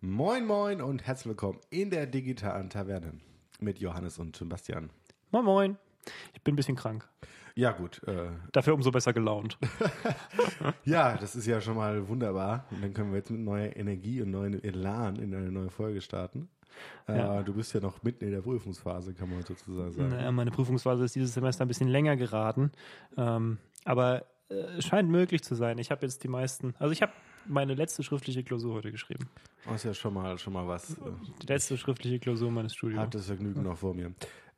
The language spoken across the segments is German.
Moin Moin und herzlich willkommen in der digitalen Taverne mit Johannes und Sebastian. Moin Moin. Ich bin ein bisschen krank. Ja gut, äh, Dafür umso besser gelaunt. ja, das ist ja schon mal wunderbar. Und dann können wir jetzt mit neuer Energie und neuem Elan in eine neue Folge starten. Äh, Ja. Du bist ja noch mitten in der Prüfungsphase, kann man sozusagen sagen. Naja, meine Prüfungsphase ist dieses Semester ein bisschen länger geraten. Ähm, aber äh, es scheint möglich zu sein. Ich habe jetzt die meisten, also ich habe meine letzte schriftliche Klausur heute geschrieben. Das ist ja schon mal, schon mal was. Äh, Die letzte schriftliche Klausur meines Studiums. Hat das Vergnügen noch vor mir.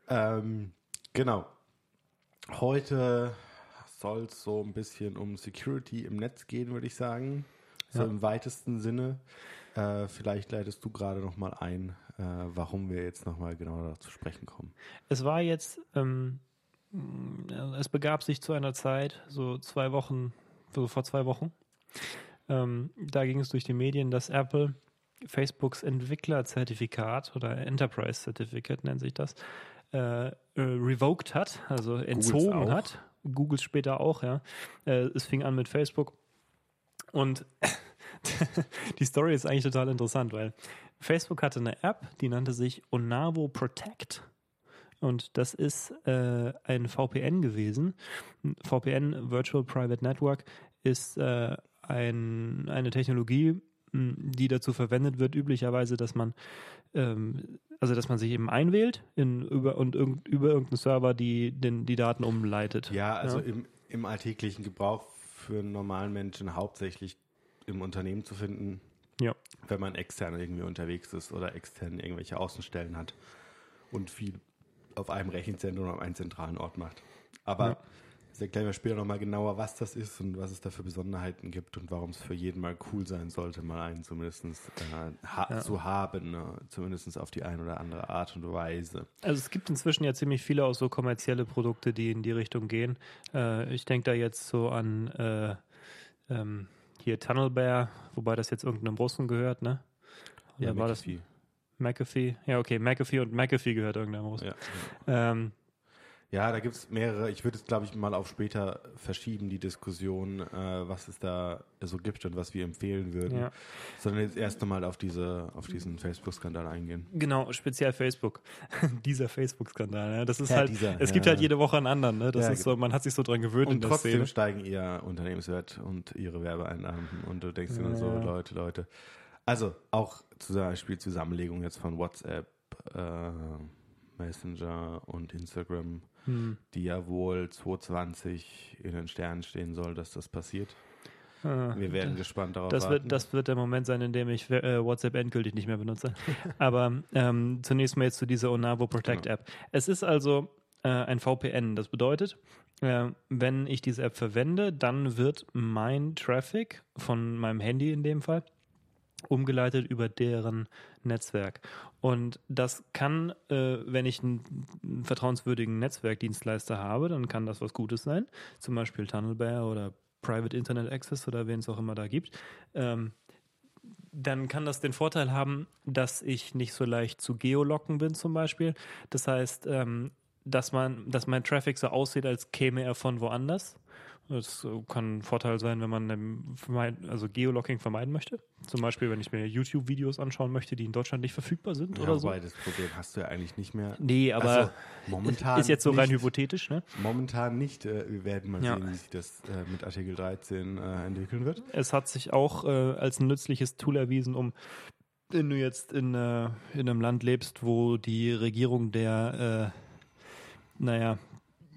Ähm, genau. Heute soll es so ein bisschen um Security im Netz gehen, würde ich sagen. So Ja. im weitesten Sinne. Äh, vielleicht leitest du gerade noch mal ein, äh, warum wir jetzt noch mal genauer dazu sprechen kommen. Es war jetzt, ähm, es begab sich zu einer Zeit, so zwei Wochen, so vor zwei Wochen. Ähm, da ging es durch die Medien, dass Apple Facebooks Entwicklerzertifikat oder Enterprise Certificate nennt sich das, äh, äh, revoked hat, also entzogen hat. Googles später auch, ja. Äh, es fing an mit Facebook. Und die Story ist eigentlich total interessant, weil Facebook hatte eine App, die nannte sich Onavo Protect. Und das ist äh, ein VPN gewesen. VPN, Virtual Private Network, ist äh, ein, eine Technologie, die dazu verwendet wird, üblicherweise, dass man ähm, also dass man sich eben einwählt in, über, und irgend, über irgendeinen Server die den, die Daten umleitet. Ja, also Im, im alltäglichen Gebrauch für einen normalen Menschen hauptsächlich im Unternehmen zu finden, ja. wenn man extern irgendwie unterwegs ist oder extern irgendwelche Außenstellen hat und viel auf einem Rechenzentrum oder einem zentralen Ort macht. Aber Ja. Das erklären wir später nochmal genauer, was das ist und was es da für Besonderheiten gibt und warum es für jeden mal cool sein sollte, mal einen zumindest äh, ha zu haben, ne? zumindest auf die eine oder andere Art und Weise. Also es gibt inzwischen ja ziemlich viele auch so kommerzielle Produkte, die in die Richtung gehen. Äh, ich denke da jetzt so an äh, ähm, hier Tunnelbear, wobei das jetzt irgendeinem Russen gehört, ne? Oder war das McAfee. McAfee? Ja, okay, McAfee und McAfee gehört irgendeinem Russen. Ja. Ähm, Ja, da gibt es mehrere. Ich würde es, glaube ich, mal auf später verschieben, die Diskussion, äh, was es da so gibt und was wir empfehlen würden. Ja. Sondern jetzt erst einmal auf, diese, auf diesen Facebook-Skandal eingehen. Genau, speziell Facebook. dieser Facebook-Skandal. Ne? Das ist Ja, halt, dieser, es gibt ja. halt jede Woche einen anderen. Ne? Das ist so, man hat sich so dran gewöhnt Und trotzdem Szene. steigen ihr Unternehmenswert und ihre Werbeeinnahmen. Und du denkst dir nur so. Leute, Leute. Also auch zum Beispiel Zusammenlegung jetzt von WhatsApp, äh, Messenger und Instagram, Hm. die ja wohl 2020 in den Sternen stehen soll, dass das passiert. Ah, Wir werden gespannt darauf Das warten. wird, das wird der Moment sein, in dem ich äh, WhatsApp endgültig nicht mehr benutze. Aber ähm, zunächst mal jetzt zu dieser Onavo Protect Genau. App. Es ist also äh, ein VPN. Das bedeutet, äh, wenn ich diese App verwende, dann wird mein Traffic von meinem Handy in dem Fall umgeleitet über deren Netzwerk. Und das kann, äh, wenn ich einen, vertrauenswürdigen Netzwerkdienstleister habe, dann kann das was Gutes sein. Zum Beispiel Tunnelbear oder Private Internet Access oder wen es auch immer da gibt. Ähm, dann kann das den Vorteil haben, dass ich nicht so leicht zu geolocken bin zum Beispiel. Das heißt, ähm, dass man, dass mein Traffic so aussieht, als käme er von woanders. Das kann ein Vorteil sein, wenn man ähm, vermeid- also Geolocking vermeiden möchte. Zum Beispiel, wenn ich mir YouTube-Videos anschauen möchte, die in Deutschland nicht verfügbar sind ja, oder so. wobei, das Problem hast du ja eigentlich nicht mehr. Nee, aber Also, momentan ist jetzt so rein nicht. hypothetisch, ne? Momentan nicht. Äh, wir werden mal Ja. sehen, wie sich das äh, mit Artikel 13 äh, entwickeln wird. Es hat sich auch als ein nützliches Tool erwiesen, um wenn du jetzt in, äh, in einem Land lebst, wo die Regierung der, äh, naja,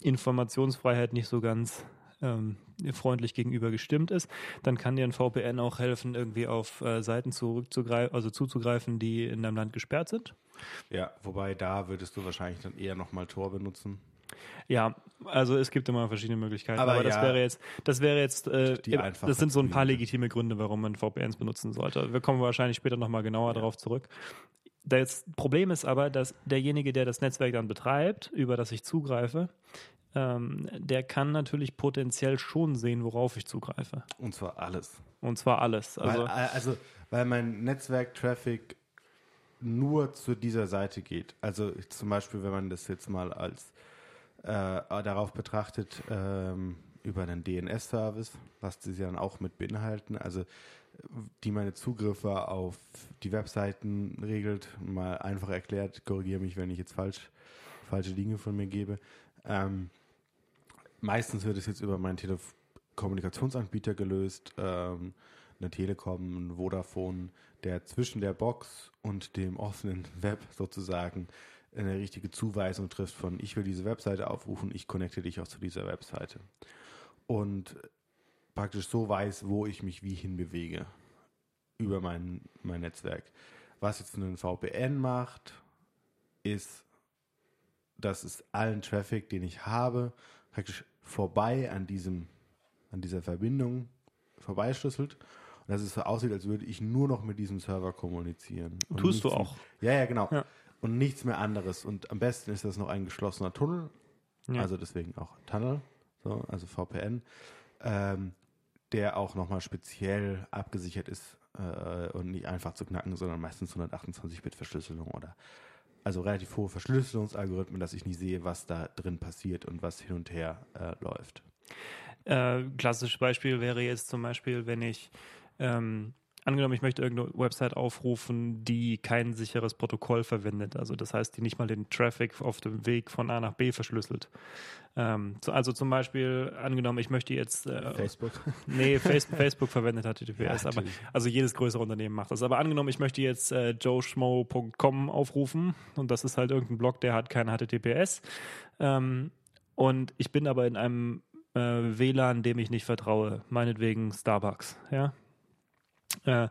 Informationsfreiheit nicht so ganz ähm, freundlich gegenüber gestimmt ist, dann kann dir ein VPN auch helfen, irgendwie auf äh, Seiten zurückzugreifen, also zuzugreifen, die in deinem Land gesperrt sind. Ja, wobei da würdest du wahrscheinlich dann eher nochmal Tor benutzen. Ja, also es gibt immer verschiedene Möglichkeiten, Aber aber, das ja, wäre jetzt, das wäre jetzt, äh, das sind so ein paar legitime Gründe, warum man VPNs benutzen sollte. Wir kommen wahrscheinlich später nochmal genauer darauf zurück. Das Problem ist aber, dass derjenige, der das Netzwerk dann betreibt, über das ich zugreife, ähm, der kann natürlich potenziell schon sehen, worauf ich zugreife. Und zwar alles. Und zwar alles. Also, weil, äh, also, weil mein Netzwerk-Traffic nur zu dieser Seite geht. Also zum Beispiel, wenn man das jetzt mal als äh, darauf betrachtet, ähm, über einen DNS-Service, was sie dann auch mit beinhalten. Also die meine Zugriffe auf die Webseiten regelt. Mal einfach erklärt, korrigiere mich, wenn ich jetzt falsch, falsche Dinge von mir gebe. Ähm, meistens wird es jetzt über meinen Telef Kommunikationsanbieter gelöst, ähm, eine Telekom, ein Vodafone, der zwischen der Box und dem offenen Web sozusagen eine richtige Zuweisung trifft von ich will diese Webseite aufrufen, ich connecte dich auch zu dieser Webseite. Und praktisch so weiß, wo ich mich wie hinbewege über mein, mein Netzwerk. Was jetzt ein VPN macht, ist, dass es allen Traffic, den ich habe, praktisch vorbei an diesem, an dieser Verbindung vorbeischlüsselt und dass es so aussieht, als würde ich nur noch mit diesem Server kommunizieren. Und Tust du auch. Mehr, ja, ja, genau. Ja. Und nichts mehr anderes. Und am besten ist das noch ein geschlossener Tunnel. Ja. Also deswegen auch Tunnel, so, also VPN, ähm, der auch nochmal speziell abgesichert ist äh, und nicht einfach zu knacken, sondern meistens 128-Bit-Verschlüsselung oder also relativ hohe Verschlüsselungsalgorithmen, dass ich nicht sehe, was da drin passiert und was hin und her äh, läuft. Äh, klassisches Beispiel wäre jetzt zum Beispiel, wenn ich ähm, angenommen, ich möchte irgendeine Website aufrufen, die kein sicheres Protokoll verwendet, also das heißt, die nicht mal den Traffic auf dem Weg von A nach B verschlüsselt. Ähm, also zum Beispiel, angenommen, ich möchte jetzt äh, Facebook. Nee, Facebook, Facebook verwendet HTTPS, ja, aber also jedes größere Unternehmen macht das. Aber angenommen, ich möchte jetzt äh, joeschmo.com aufrufen und das ist halt irgendein Blog, der hat kein HTTPS. Ähm, und ich bin aber in einem äh, WLAN, dem ich nicht vertraue, meinetwegen Starbucks, ja. Äh,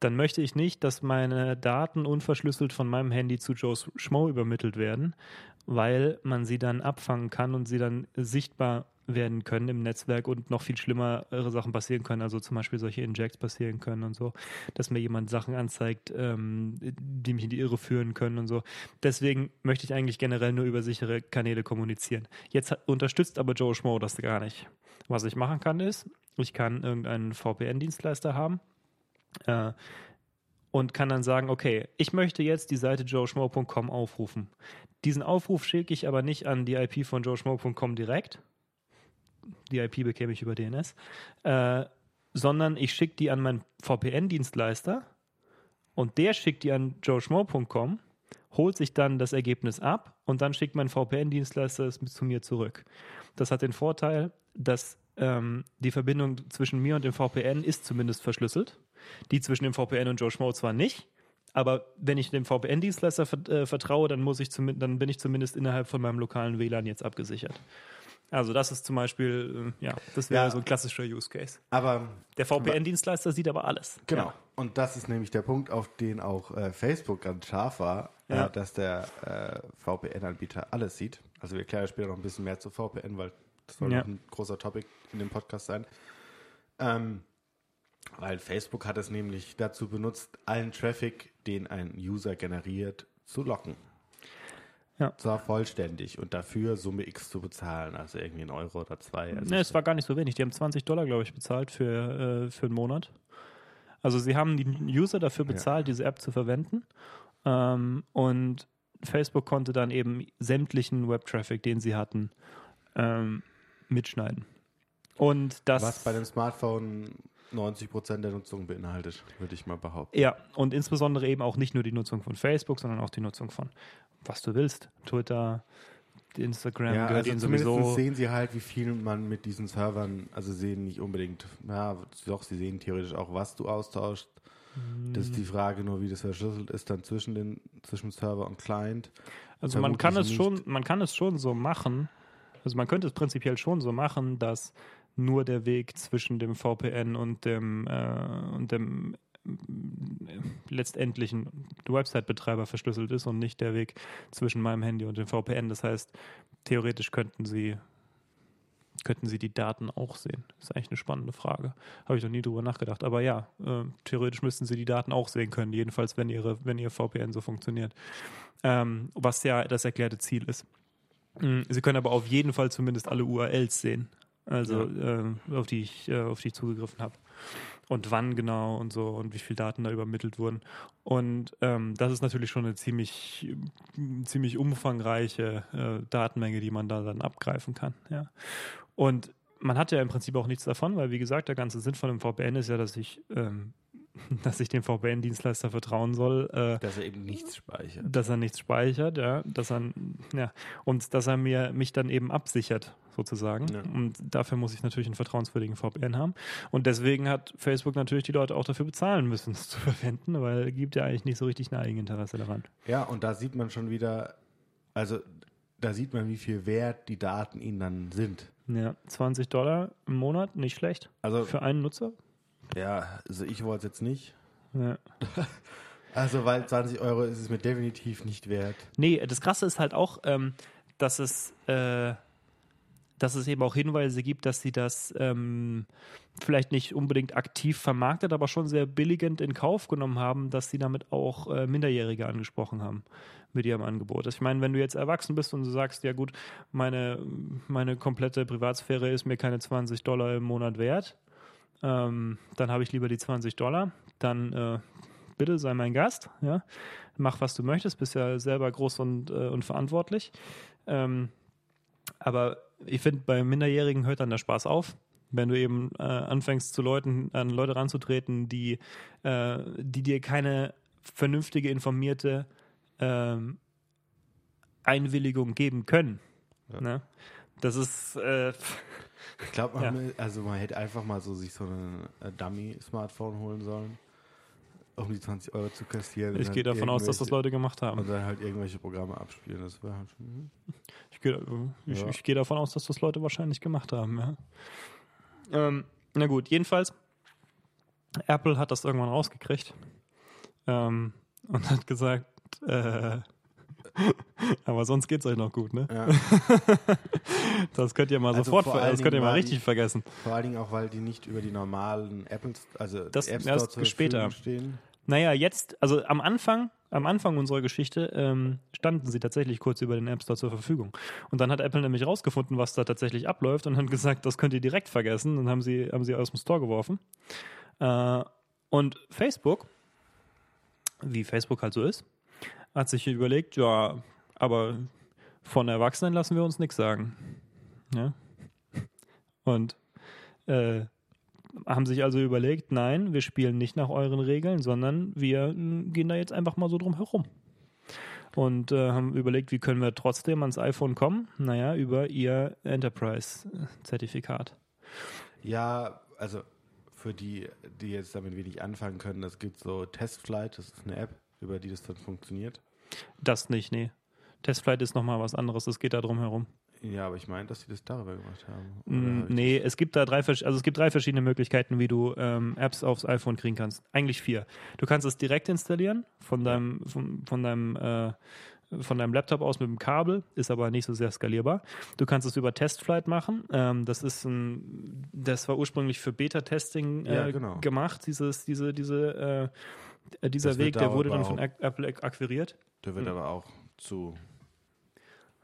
dann möchte ich nicht, dass meine Daten unverschlüsselt von meinem Handy zu Joe Schmo übermittelt werden, weil man sie dann abfangen kann und sie dann sichtbar werden können im Netzwerk und noch viel schlimmere Sachen passieren können, also zum Beispiel solche Injects passieren können und so, dass mir jemand Sachen anzeigt, ähm, die mich in die Irre führen können und so. Deswegen möchte ich eigentlich generell nur über sichere Kanäle kommunizieren. Jetzt unterstützt aber Joe Schmo das gar nicht. Was ich machen kann ist, ich kann irgendeinen VPN-Dienstleister haben, äh, und kann dann sagen, okay, ich möchte jetzt die Seite joeschmo.com aufrufen. Diesen Aufruf schicke ich aber nicht an die IP von joeschmo.com direkt. Die IP bekäme ich über DNS. Äh, sondern ich schicke die an meinen VPN-Dienstleister und der schickt die an joeschmo.com, holt sich dann das Ergebnis ab und dann schickt mein VPN-Dienstleister es zu mir zurück. Das hat den Vorteil, dass ähm, die Verbindung zwischen mir und dem VPN ist zumindest verschlüsselt. Die zwischen dem VPN und Joe Schmo zwar nicht, aber wenn ich dem VPN-Dienstleister äh, vertraue, dann muss ich dann bin ich zumindest innerhalb von meinem lokalen WLAN jetzt abgesichert. Also das ist zum Beispiel, äh, ja, das wäre ja, so ein klassischer Use Case. Aber der VPN-Dienstleister sieht aber alles. Genau. Ja. Und das ist nämlich der Punkt, auf den auch äh, Facebook ganz scharf war, äh, ja. äh, dass der äh, VPN-Anbieter alles sieht. Also wir erklären später noch ein bisschen mehr zu VPN, weil das soll ja. ein großer Topic in dem Podcast sein. Ähm, weil Facebook hat es nämlich dazu benutzt, allen Traffic, den ein User generiert, zu locken. Ja. Zwar vollständig und dafür Summe X zu bezahlen, also irgendwie ein Euro oder zwei. Also ne, es war gar nicht so wenig. Die haben 20 Dollar, glaube ich, bezahlt für, äh, für einen Monat. Also sie haben die User dafür bezahlt, ja. diese App zu verwenden. Ähm, und Facebook konnte dann eben sämtlichen Web-Traffic, den sie hatten, ähm, mitschneiden. Und das. Was bei dem Smartphone 90 Prozent der Nutzung beinhaltet, würde ich mal behaupten. Ja, und insbesondere eben auch nicht nur die Nutzung von Facebook, sondern auch die Nutzung von was du willst. Twitter, Instagram ja, gehört also sowieso. sehen sie halt, wie viel man mit diesen Servern, also sehen nicht unbedingt, ja, doch, sie sehen theoretisch auch, was du austauschst. Das ist die Frage nur, wie das verschlüsselt ist dann zwischen den zwischen Server und Client. Also man kann es nicht. schon, man kann es schon so machen. Also man könnte es prinzipiell schon so machen, dass nur der Weg zwischen dem VPN und dem, äh, und dem äh, letztendlichen Website-Betreiber verschlüsselt ist und nicht der Weg zwischen meinem Handy und dem VPN. Das heißt, theoretisch könnten Sie könnten Sie die Daten auch sehen? Das ist eigentlich eine spannende Frage. Habe ich noch nie drüber nachgedacht. Aber ja, äh, theoretisch müssten Sie die Daten auch sehen können, jedenfalls wenn Ihre, wenn Ihr VPN so funktioniert. Ähm, was ja das erklärte Ziel ist. Hm, Sie können aber auf jeden Fall zumindest alle URLs sehen also ja. äh, auf die ich, äh, auf die ich zugegriffen habe. Und wann genau und so und wie viele Daten da übermittelt wurden. Und ähm, das ist natürlich schon eine ziemlich, ziemlich umfangreiche äh, Datenmenge, die man da dann abgreifen kann. Ja. Und man hat ja im Prinzip auch nichts davon, weil wie gesagt, der ganze Sinn von einem VPN ist ja, dass ich ähm, dass ich dem VPN-Dienstleister vertrauen soll. Äh, dass er eben nichts speichert. Dass er nichts speichert, ja. Dass er, ja. Und dass er mir mich dann eben absichert, sozusagen. Ja. Und dafür muss ich natürlich einen vertrauenswürdigen VPN haben. Und deswegen hat Facebook natürlich die Leute auch dafür bezahlen müssen, es zu verwenden, weil es gibt ja eigentlich nicht so richtig ein Eigeninteresse daran. Ja, und da sieht man schon wieder, also da sieht man, wie viel wert die Daten ihnen dann sind. Ja, 20 Dollar im Monat, nicht schlecht. Also für einen Nutzer. Ja, also ich wollte es jetzt nicht. Ja. Also, weil 20 Euro ist es mir definitiv nicht wert. Nee, das Krasse ist halt auch, ähm, dass es, äh, dass es eben auch Hinweise gibt, dass sie das ähm, vielleicht nicht unbedingt aktiv vermarktet, aber schon sehr billigend in Kauf genommen haben, dass sie damit auch äh, Minderjährige angesprochen haben mit ihrem Angebot. Also ich meine, wenn du jetzt erwachsen bist und du sagst, ja gut, meine, meine komplette Privatsphäre ist mir keine 20 Dollar im Monat wert, ähm, dann habe ich lieber die 20 Dollar, dann äh, bitte sei mein Gast, ja, mach was du möchtest, bist ja selber groß und, äh, und verantwortlich. Ähm, aber ich finde, bei Minderjährigen hört dann der Spaß auf wenn du eben äh, anfängst zu Leuten, an Leute ranzutreten, die, äh, die dir keine vernünftige, informierte ähm, Einwilligung geben können. Ja. Ne? Das ist. Äh, ich glaube, man, ja. also man hätte einfach mal so sich so ein äh, Dummy-Smartphone holen sollen, um die 20 Euro zu kassieren. Ich gehe davon aus, dass das Leute gemacht haben. Und dann halt irgendwelche Programme abspielen. Das wäre halt schon. Hm. Ich gehe ich, ja. ich geh davon aus, dass das Leute wahrscheinlich gemacht haben, ja. Ähm, na gut, jedenfalls, Apple hat das irgendwann rausgekriegt ähm, und hat gesagt, äh, aber sonst geht es euch noch gut, ne? Ja. das könnt ihr mal also sofort, das könnt ihr mal richtig die, vergessen. Vor allen Dingen auch, weil die nicht über die normalen Apple, also das App Store erst später stehen. Naja, jetzt, also am Anfang, am Anfang unserer Geschichte ähm, standen sie tatsächlich kurz über den App Store zur Verfügung. Und dann hat Apple nämlich rausgefunden, was da tatsächlich abläuft und hat gesagt, das könnt ihr direkt vergessen. Dann haben sie, haben sie aus dem Store geworfen. Äh, und Facebook, wie Facebook halt so ist, hat sich überlegt, ja, aber von Erwachsenen lassen wir uns nichts sagen. Ja? Und äh, haben sich also überlegt, nein, wir spielen nicht nach euren Regeln, sondern wir gehen da jetzt einfach mal so drum herum. Und äh, haben überlegt, wie können wir trotzdem ans iPhone kommen? Naja, über ihr Enterprise-Zertifikat. Ja, also für die, die jetzt damit wenig anfangen können, es gibt so Testflight, das ist eine App, über die das dann funktioniert. Das nicht, nee. Testflight ist nochmal was anderes, es geht da drum herum. Ja, aber ich meine, dass sie das darüber gemacht haben. Mm, nee, es gibt da drei, also es gibt drei verschiedene Möglichkeiten, wie du ähm, Apps aufs iPhone kriegen kannst. Eigentlich vier. Du kannst es direkt installieren von deinem, von, von deinem äh, von deinem Laptop aus mit dem Kabel, ist aber nicht so sehr skalierbar. Du kannst es über Testflight machen. Ähm, das ist ein, das war ursprünglich für Beta-Testing äh, ja, genau. gemacht, dieses, diese, diese, äh, dieser Weg, der wurde dann von Apple akquiriert. Der wird hm. aber auch zu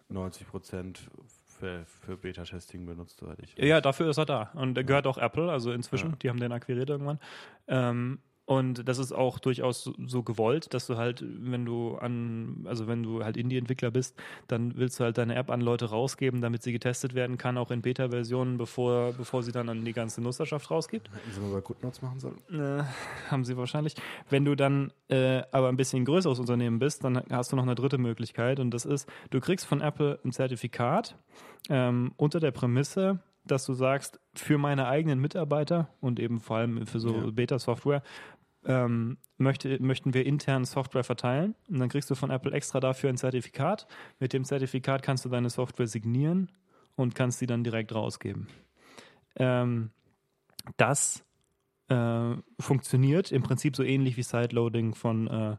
90 Prozent für, für Beta-Testing benutzt, soweit ich weiß. Ja, dafür ist er da. Und er gehört auch Apple, also inzwischen, ja. die haben den akquiriert irgendwann. Ähm, und das ist auch durchaus so gewollt, dass du halt, wenn du an, also wenn du halt Indie-Entwickler bist, dann willst du halt deine App an Leute rausgeben, damit sie getestet werden kann, auch in Beta-Versionen, bevor, bevor sie dann an die ganze Nutzerschaft rausgibt. Hätten sie mal bei GoodNotes machen sollen. Äh, haben sie wahrscheinlich. Wenn du dann äh, aber ein bisschen größeres Unternehmen bist, dann hast du noch eine dritte Möglichkeit und das ist, du kriegst von Apple ein Zertifikat ähm, unter der Prämisse, dass du sagst, für meine eigenen Mitarbeiter und eben vor allem für so ja. Beta-Software ähm, möchte, möchten wir intern Software verteilen und dann kriegst du von Apple extra dafür ein Zertifikat. Mit dem Zertifikat kannst du deine Software signieren und kannst sie dann direkt rausgeben. Ähm, das äh, funktioniert im Prinzip so ähnlich wie Sideloading von äh,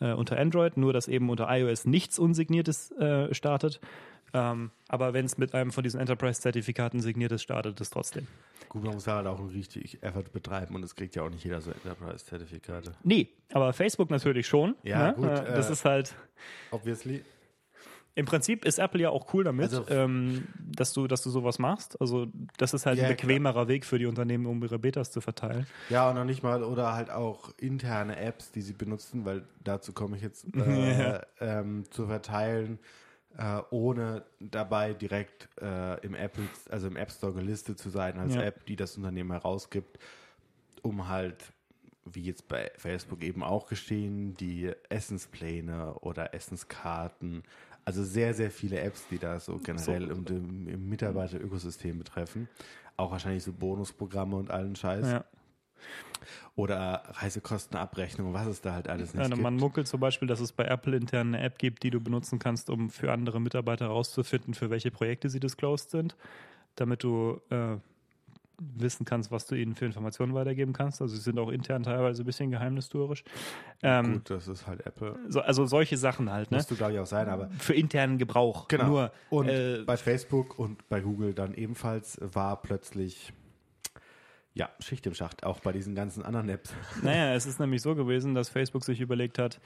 äh, unter Android, nur dass eben unter iOS nichts Unsigniertes äh, startet. Ähm, aber wenn es mit einem von diesen Enterprise-Zertifikaten signiert ist, startet es trotzdem. Gut, man muss halt auch richtig Effort betreiben und es kriegt ja auch nicht jeder so Enterprise-Zertifikate. Nee, aber Facebook natürlich schon. Ja, ne? gut. Äh, das äh, ist halt. Obviously. Im Prinzip ist Apple ja auch cool damit, also, ähm, dass du, dass du sowas machst. Also das ist halt ja, ein bequemerer klar. Weg für die Unternehmen, um ihre Betas zu verteilen. Ja, und noch nicht mal, oder halt auch interne Apps, die sie benutzen, weil dazu komme ich jetzt äh, ja. ähm, zu verteilen äh, ohne dabei direkt äh, im Apple, also im App Store gelistet zu sein als ja. App, die das Unternehmen herausgibt, um halt wie jetzt bei Facebook eben auch geschehen, die Essenspläne oder Essenskarten. Also sehr, sehr viele Apps, die da so generell so. Im, im Mitarbeiterökosystem betreffen. Auch wahrscheinlich so Bonusprogramme und allen Scheiß. Ja. Oder Reisekostenabrechnung, was es da halt alles nicht ja, gibt. Man munkelt zum Beispiel, dass es bei Apple intern eine App gibt, die du benutzen kannst, um für andere Mitarbeiter herauszufinden, für welche Projekte sie disclosed sind, damit du äh, wissen kannst, was du ihnen für Informationen weitergeben kannst. Also sie sind auch intern teilweise ein bisschen geheimnistuerisch. Ähm, Gut, das ist halt Apple. So, also solche Sachen halt. Ne? Musst du, glaube ich, auch sein, aber. Für internen Gebrauch. Genau. Nur, und äh, bei Facebook und bei Google dann ebenfalls war plötzlich. Ja, Schicht im Schacht, auch bei diesen ganzen anderen Apps. Naja, es ist nämlich so gewesen, dass Facebook sich überlegt hat,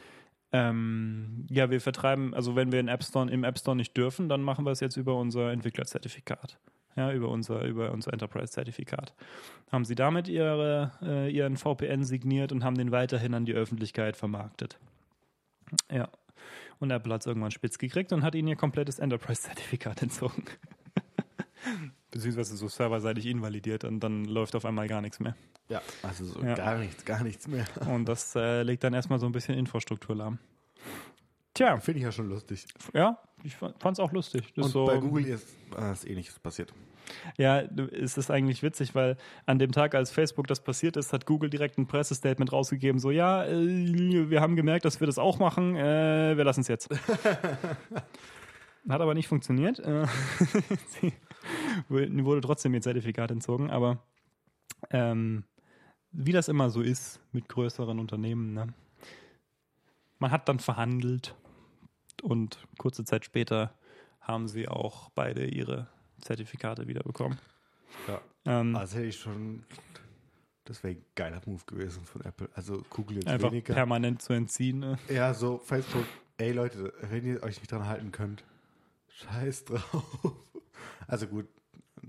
ähm, ja, wir vertreiben, also wenn wir in App Store, im App Store nicht dürfen, dann machen wir es jetzt über unser Entwicklerzertifikat ja, über unser, über unser Enterprise-Zertifikat. Haben sie damit ihre, äh, ihren VPN signiert und haben den weiterhin an die Öffentlichkeit vermarktet. Ja. Und Apple hat es irgendwann spitz gekriegt und hat ihnen ihr komplettes Enterprise-Zertifikat entzogen. Beziehungsweise so serverseitig invalidiert und dann läuft auf einmal gar nichts mehr. Ja, also so ja. gar nichts, gar nichts mehr. Und das äh, legt dann erstmal so ein bisschen Infrastruktur lahm. Tja. Finde ich ja schon lustig. Ja, ich fand es auch lustig. Das Und so, bei Google ist was ähnliches passiert. Ja, es ist eigentlich witzig, weil an dem Tag, als Facebook das passiert ist, hat Google direkt ein Pressestatement rausgegeben, so ja, äh, wir haben gemerkt, dass wir das auch machen, äh, wir lassen es jetzt. hat aber nicht funktioniert. Äh, wurde trotzdem ihr Zertifikat entzogen, aber ähm, wie das immer so ist mit größeren Unternehmen, ne? man hat dann verhandelt und kurze Zeit später haben sie auch beide ihre Zertifikate wiederbekommen. Ja. Ähm, also hätte ich schon. Das wäre ein geiler Move gewesen von Apple. Also Google jetzt einfach weniger. permanent zu entziehen. Ne? Ja, so Facebook. Ey Leute, wenn ihr euch nicht dran halten könnt, scheiß drauf. Also gut,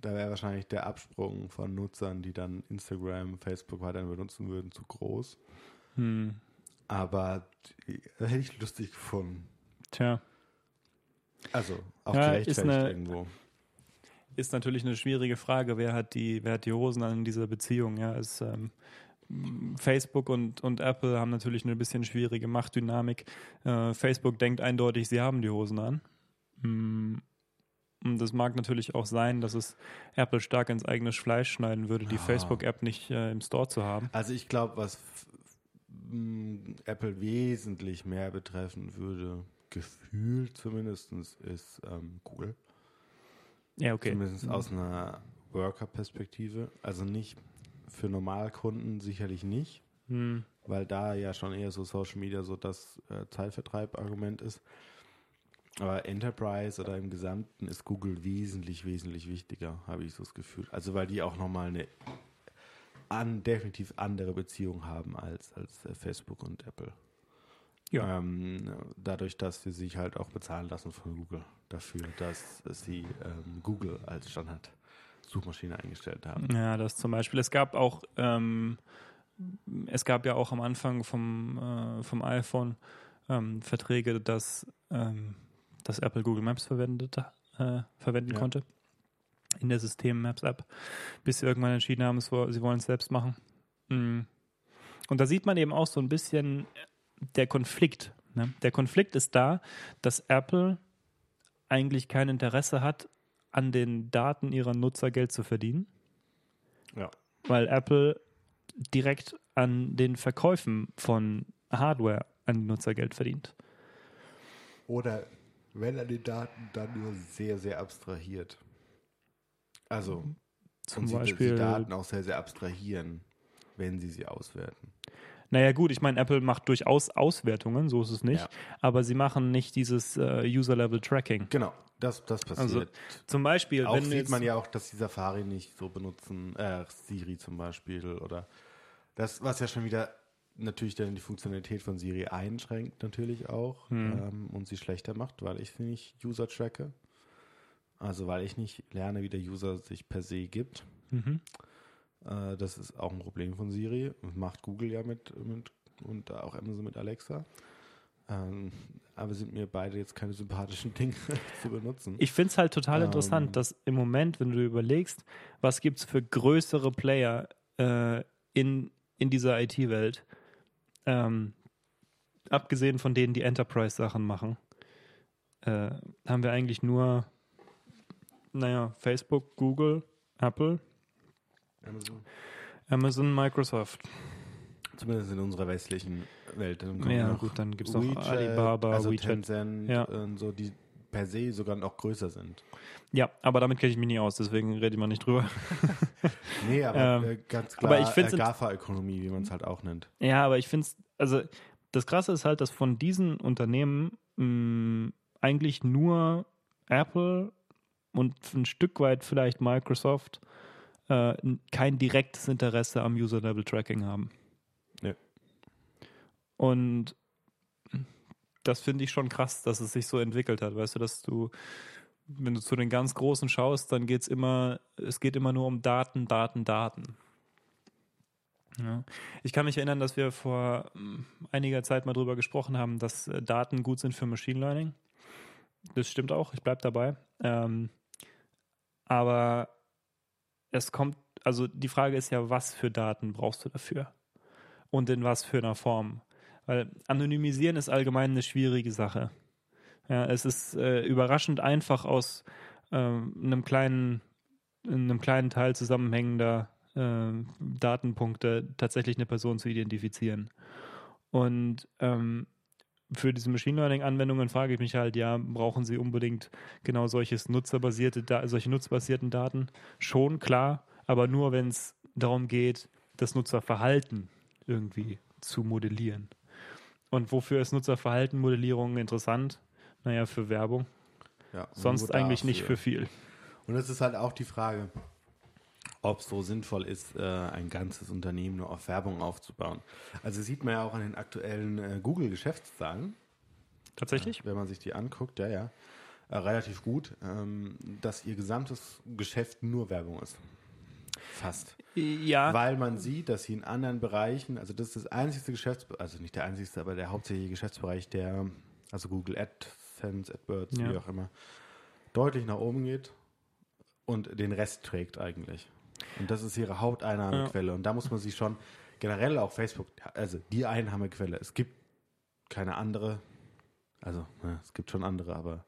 da wäre wahrscheinlich der Absprung von Nutzern, die dann Instagram, Facebook weiterhin benutzen würden, zu groß. Hm. Aber das hätte ich lustig gefunden. Tja. Also, auch ja, gerechtfertigt eine, irgendwo. Ist natürlich eine schwierige Frage, wer hat die, wer hat die Hosen an in dieser Beziehung, ja. Es, ähm, Facebook und, und Apple haben natürlich eine bisschen schwierige Machtdynamik. Äh, Facebook denkt eindeutig, sie haben die Hosen an. Mm, und das mag natürlich auch sein, dass es Apple stark ins eigene Fleisch schneiden würde, die ja. Facebook-App nicht äh, im Store zu haben. Also ich glaube, was Apple wesentlich mehr betreffen würde, gefühlt zumindest, ist ähm, Google. Ja, okay. Zumindest mhm. aus einer Worker-Perspektive. Also nicht für Normalkunden sicherlich nicht, mhm. weil da ja schon eher so Social Media so das äh, Zeitvertreib-Argument ist. Aber Enterprise oder im Gesamten ist Google wesentlich, wesentlich wichtiger, habe ich so das Gefühl. Also weil die auch nochmal eine an, definitiv andere Beziehungen haben als, als äh, Facebook und Apple. Ja. Ähm, dadurch, dass sie sich halt auch bezahlen lassen von Google dafür, dass sie ähm, Google als Standard Suchmaschine eingestellt haben. Ja, das zum Beispiel. Es gab auch, ähm, es gab ja auch am Anfang vom, äh, vom iPhone ähm, Verträge, dass, ähm, dass Apple Google Maps verwendet, äh, verwenden ja. konnte in der System Maps App, bis sie irgendwann entschieden haben, sie wollen es selbst machen. Mm. Und da sieht man eben auch so ein bisschen der Konflikt. Ne? Der Konflikt ist da, dass Apple eigentlich kein Interesse hat, an den Daten ihrer Nutzer Geld zu verdienen. Ja. Weil Apple direkt an den Verkäufen von Hardware an die Nutzer Geld verdient. Oder wenn an den Daten dann nur sehr, sehr abstrahiert. Also mhm. zum und Beispiel die Daten auch sehr, sehr abstrahieren, wenn sie sie auswerten. Naja gut, ich meine, Apple macht durchaus Auswertungen, so ist es nicht, ja. aber sie machen nicht dieses äh, User-Level-Tracking. Genau, das, das passiert. Also, zum Beispiel, auch wenn sieht man ja auch, dass die Safari nicht so benutzen, äh, Siri zum Beispiel oder das, was ja schon wieder natürlich dann die Funktionalität von Siri einschränkt, natürlich auch hm. ähm, und sie schlechter macht, weil ich sie nicht User tracke. Also weil ich nicht lerne, wie der User sich per se gibt. Mhm. Äh, das ist auch ein Problem von Siri. Macht Google ja mit, mit und auch Amazon mit Alexa. Ähm, aber sind mir beide jetzt keine sympathischen Dinge zu benutzen. Ich finde es halt total ähm, interessant, dass im Moment, wenn du überlegst, was gibt es für größere Player äh, in in dieser IT-Welt, ähm, abgesehen von denen, die Enterprise-Sachen machen, äh, haben wir eigentlich nur, naja, Facebook, Google, Apple, Amazon. Amazon, Microsoft. Zumindest in unserer westlichen Welt. Ja, gut, dann gibt es noch WeChat, Alibaba, also WeChat. Tencent Ja. und so, die per se sogar noch größer sind. Ja, aber damit kenne ich mich nie aus, deswegen rede ich mal nicht drüber. Nee, aber Ähm, äh, ganz klar aber ich find's äh, GAFA-Ökonomie, wie man es halt auch nennt. Ja, aber ich finde es, also das Krasse ist halt, dass von diesen Unternehmen mh, eigentlich nur Apple und ein Stück weit vielleicht Microsoft äh, kein direktes Interesse am User-Level-Tracking haben. Ja. Und das finde ich schon krass, dass es sich so entwickelt hat. Weißt du, dass du, wenn du zu den ganz Großen schaust, dann geht es immer, es geht immer nur um Daten, Daten, Daten. Ja. Ich kann mich erinnern, dass wir vor ähm, einiger Zeit mal drüber gesprochen haben, dass äh, Daten gut sind für Machine Learning. Das stimmt auch, ich bleibe dabei. Ähm, aber es kommt, also die Frage ist ja, was für Daten brauchst du dafür? Und in was für einer Form? Weil anonymisieren ist allgemein eine schwierige Sache. Ja, es ist äh, überraschend einfach aus ähm, einem kleinen, in einem kleinen Teil zusammenhängender äh, Datenpunkte tatsächlich eine Person zu identifizieren. Und ähm, für diese Machine Learning Anwendungen frage ich mich halt, ja, brauchen sie unbedingt genau solches nutzerbasierte, solche nutzbasierten Daten? Schon, klar, aber nur, wenn es darum geht, das Nutzerverhalten irgendwie zu modellieren. Und wofür ist Nutzerverhaltenmodellierung interessant? Naja, für Werbung. Ja, Sonst eigentlich nicht dafür. für viel. Und es ist halt auch die Frage, ob es so sinnvoll ist, äh, ein ganzes Unternehmen nur auf Werbung aufzubauen. Also sieht man ja auch an den aktuellen äh, Google-Geschäftszahlen, Tatsächlich? wenn man sich die anguckt, ja, ja, äh, relativ gut, ähm, dass ihr gesamtes Geschäft nur Werbung ist. Fast. Ja. Weil man sieht, dass sie in anderen Bereichen, also das ist das einzigste Geschäftsbereich, also nicht der einzigste, aber der hauptsächliche Geschäftsbereich, der, also Google AdSense, AdWords, Ja. wie auch immer, deutlich nach oben geht und den Rest trägt eigentlich. Und das ist ihre Haupteinnahmequelle. Und da muss man sich schon generell auch Facebook, also die Einnahmequelle. Es gibt keine andere, also ja, es gibt schon andere, aber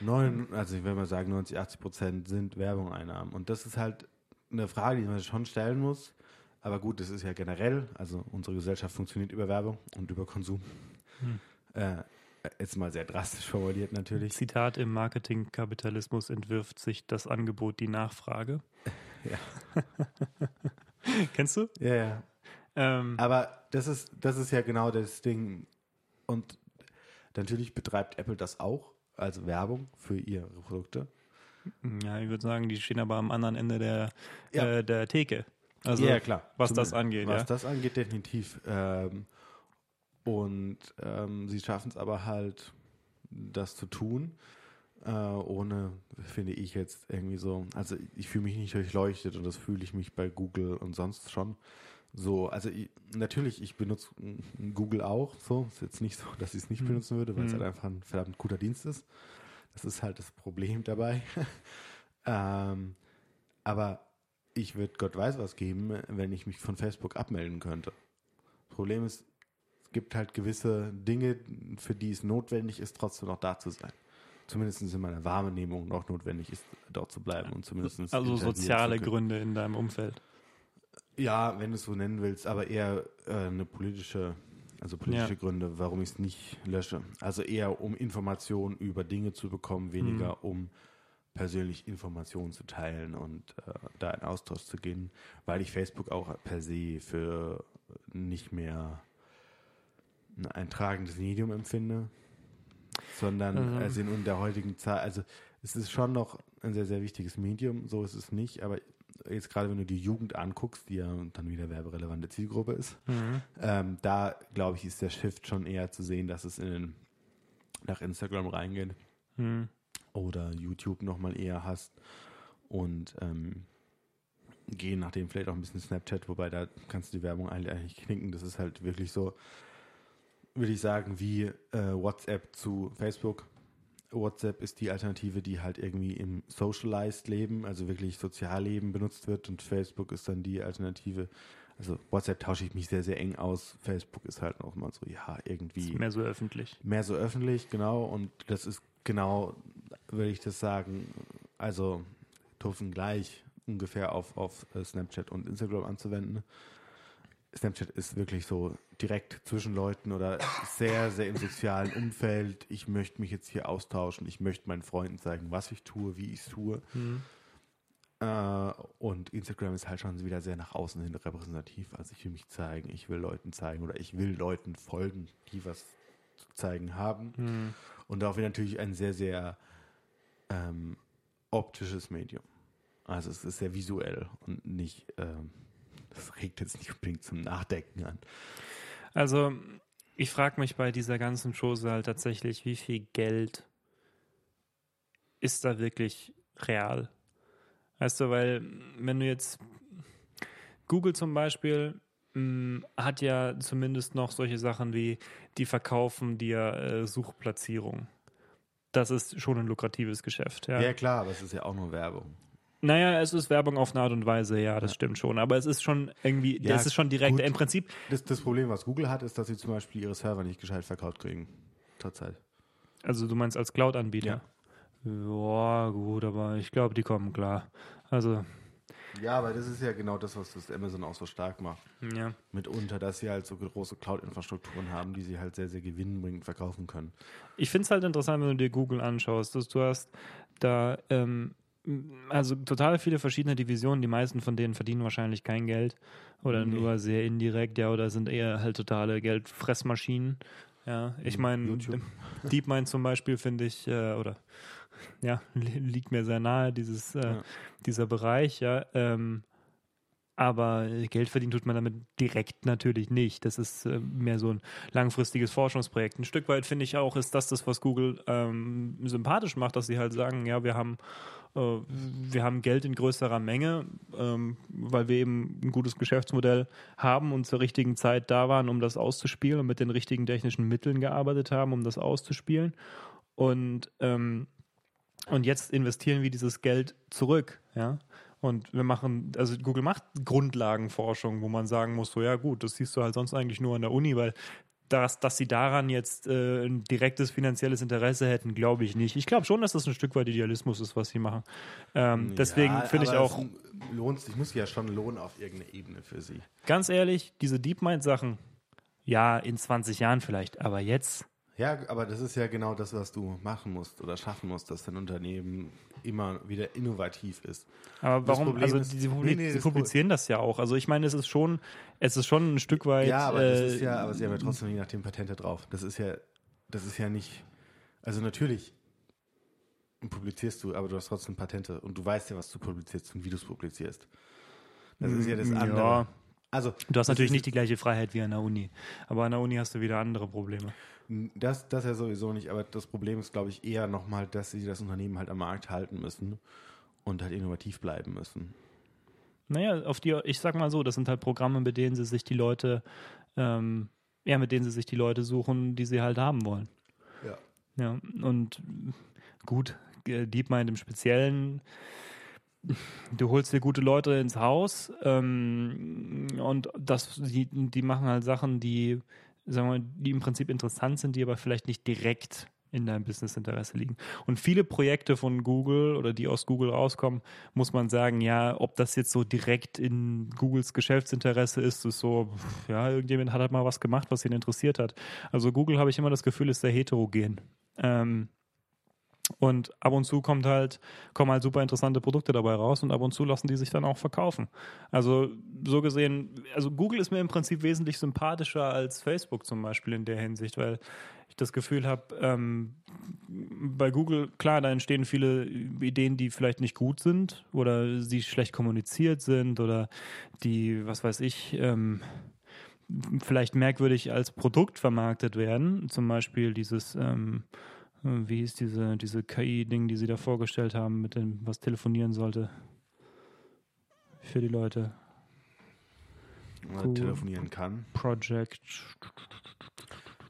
neun, also ich würde mal sagen 90, 80 Prozent sind Werbung-Einnahmen. Und das ist halt eine Frage, die man schon stellen muss. Aber gut, das ist ja generell, also unsere Gesellschaft funktioniert über Werbung und über Konsum. Hm. Äh, jetzt mal sehr drastisch formuliert natürlich. Zitat im Marketingkapitalismus entwirft sich das Angebot die Nachfrage. Ja. Kennst du? Ja, ja. Ähm, Aber das ist, das ist ja genau das Ding. Und natürlich betreibt Apple das auch, also Werbung für ihre Produkte. ja, ich würde sagen, die stehen aber am anderen Ende der, Ja. äh, der Theke. Also, ja, klar. was Zum- das angeht, Was ja. das angeht, definitiv. Ähm, und ähm, sie schaffen es aber halt, das zu tun, äh, ohne, finde ich jetzt irgendwie so, also ich fühle mich nicht durchleuchtet und das fühle ich mich bei Google und sonst schon. So, also ich, natürlich, ich benutze Google auch so. Ist jetzt nicht so, dass ich es nicht Hm. benutzen würde, weil es halt einfach ein verdammt guter Dienst ist. Das ist halt das Problem dabei. ähm, aber ich würde Gott weiß was geben, wenn ich mich von Facebook abmelden könnte. Das Problem ist, gibt halt gewisse Dinge, für die es notwendig ist, trotzdem noch da zu sein. Zumindest in meiner Wahrnehmung noch notwendig ist, dort zu bleiben und zumindest also soziale. Gründe in deinem Umfeld. Ja, wenn du es so nennen willst, aber eher äh, eine politische, also politische Ja. Gründe, warum ich es nicht lösche. Also eher um Informationen über Dinge zu bekommen, weniger Mhm. um persönlich Informationen zu teilen und äh, da in Austausch zu gehen, weil ich Facebook auch per se für nicht mehr ein tragendes Medium empfinde, sondern Mhm. also in der heutigen Zeit, also es ist schon noch ein sehr, sehr wichtiges Medium, so ist es nicht, aber jetzt gerade wenn du die Jugend anguckst, die ja dann wieder werberelevante Zielgruppe ist, Mhm. ähm, da glaube ich, ist der Shift schon eher zu sehen, dass es in den, nach Instagram reingeht Mhm. oder YouTube nochmal eher hast und ähm, gehen nachdem vielleicht auch ein bisschen Snapchat, wobei da kannst du die Werbung eigentlich eigentlich knicken. Das ist halt wirklich so, würde ich sagen, wie äh, WhatsApp zu Facebook. WhatsApp ist die Alternative, die halt irgendwie im Socialized Leben, also wirklich Sozialleben benutzt wird und Facebook ist dann die Alternative, Also WhatsApp tausche ich mich sehr, sehr eng aus. Facebook ist halt noch mal so, ja, irgendwie. Ist mehr so öffentlich. Mehr so öffentlich, genau. Und das ist genau, würde ich das sagen, also dürfen gleich ungefähr auf, auf äh, Snapchat und Instagram anzuwenden. Snapchat ist wirklich so direkt zwischen Leuten oder sehr, sehr im sozialen Umfeld. Ich möchte mich jetzt hier austauschen. Ich möchte meinen Freunden zeigen, was ich tue, wie ich es tue. Mhm. Und Instagram ist halt schon wieder sehr nach außen hin repräsentativ. Also ich will mich zeigen, ich will Leuten zeigen oder ich will Leuten folgen, die was zu zeigen haben. Mhm. Und wieder natürlich ein sehr, sehr ähm, optisches Medium. Also es ist sehr visuell und nicht, ähm, das regt jetzt nicht unbedingt zum Nachdenken an. Also ich frage mich bei dieser ganzen Chose halt tatsächlich, wie viel Geld ist da wirklich real? Weißt du, weil wenn du jetzt Google zum Beispiel mh, mm, hat ja zumindest noch solche Sachen wie, die verkaufen dir äh, Suchplatzierung. Das ist schon ein lukratives Geschäft. Ja. ja, klar, aber es ist ja auch nur Werbung. Naja, es ist Werbung auf eine Art und Weise, ja, das ja. stimmt schon. Aber es ist schon irgendwie, ja, das ist schon direkt. Gut. Im Prinzip. Das, das, Problem, was Google hat, ist, dass sie zum Beispiel ihre Server nicht gescheit verkauft kriegen. Zurzeit. Also du meinst als Cloud-Anbieter? Ja. Ja, gut, aber ich glaube, die kommen klar. Also. Ja, aber das ist ja genau das, was das Amazon auch so stark macht. Ja. Mitunter, dass sie halt so große Cloud-Infrastrukturen haben, die sie halt sehr, sehr gewinnbringend verkaufen können. Ich finde es halt interessant, wenn du dir Google anschaust, dass du hast da ähm, also total viele verschiedene Divisionen, die meisten von denen verdienen wahrscheinlich kein Geld oder nee. nur sehr indirekt, ja, oder sind eher halt totale Geldfressmaschinen. Ja, ich meine, DeepMind zum Beispiel finde ich, äh, oder ja, liegt mir sehr nahe, dieses, äh, ja. dieser Bereich, ja. Ähm, aber Geld verdienen tut man damit direkt natürlich nicht. Das ist äh, mehr so ein langfristiges Forschungsprojekt. Ein Stück weit finde ich auch, ist das das, was Google ähm, sympathisch macht, dass sie halt sagen, ja, wir haben äh, wir haben Geld in größerer Menge, ähm, weil wir eben ein gutes Geschäftsmodell haben und zur richtigen Zeit da waren, um das auszuspielen und mit den richtigen technischen Mitteln gearbeitet haben, um das auszuspielen. Und ähm, und jetzt investieren wir dieses Geld zurück, ja. Und wir machen, also Google macht Grundlagenforschung, wo man sagen muss, so ja gut, das siehst du halt sonst eigentlich nur an der Uni, weil dass, dass sie daran jetzt äh, ein direktes finanzielles Interesse hätten, glaube ich nicht. Ich glaube schon, dass das ein Stück weit Idealismus ist, was sie machen. Ähm, deswegen ja, finde ich auch. Lohnt sich muss ja schon lohnen auf irgendeiner Ebene für sie. Ganz ehrlich, diese DeepMind-Sachen, ja, in 20 Jahren vielleicht, aber jetzt ja, aber das ist ja genau das, was du machen musst oder schaffen musst, dass dein Unternehmen immer wieder innovativ ist. Aber warum? Also ist, sie, publi nee, nee, sie publizieren das ja auch. Also ich meine, es ist schon, es ist schon ein Stück weit. Ja, aber äh, das ist ja, aber sie haben ja trotzdem nicht nach dem Patente drauf. Das ist ja, das ist ja nicht. Also natürlich publizierst du, aber du hast trotzdem Patente und du weißt ja, was du publizierst und wie du es publizierst. Das ist ja das andere. Ja. Also, du hast natürlich nicht die gleiche Freiheit wie an der Uni. Aber an der Uni hast du wieder andere Probleme. Das, das ja sowieso nicht, aber das Problem ist, glaube ich, eher nochmal, dass sie das Unternehmen halt am Markt halten müssen und halt innovativ bleiben müssen. Naja, auf die, ich sag mal so, das sind halt Programme, mit denen sie sich die Leute, ähm, ja, mit denen sie sich die Leute suchen, die sie halt haben wollen. Ja. Ja, und gut, DeepMind im Speziellen, du holst dir gute Leute ins Haus ähm, und das, die, die machen halt Sachen, die sagen wir mal, die im Prinzip interessant sind, die aber vielleicht nicht direkt in deinem Businessinteresse liegen. Und viele Projekte von Google oder die aus Google rauskommen, muss man sagen, ja, ob das jetzt so direkt in Googles Geschäftsinteresse ist, ist so, ja, irgendjemand hat halt mal was gemacht, was ihn interessiert hat. Also Google habe ich immer das Gefühl, ist sehr heterogen. Ähm, und ab und zu kommt halt, kommen halt super interessante Produkte dabei raus und ab und zu lassen die sich dann auch verkaufen. Also so gesehen, also Google ist mir im Prinzip wesentlich sympathischer als Facebook zum Beispiel in der Hinsicht, weil ich das Gefühl habe, ähm, bei Google, klar, da entstehen viele Ideen, die vielleicht nicht gut sind oder sie schlecht kommuniziert sind oder die, was weiß ich, ähm, vielleicht merkwürdig als Produkt vermarktet werden. Zum Beispiel dieses ähm, wie hieß diese, diese KI-Ding, die sie da vorgestellt haben, mit dem, was telefonieren sollte? Für die Leute. Oder telefonieren kann. Project.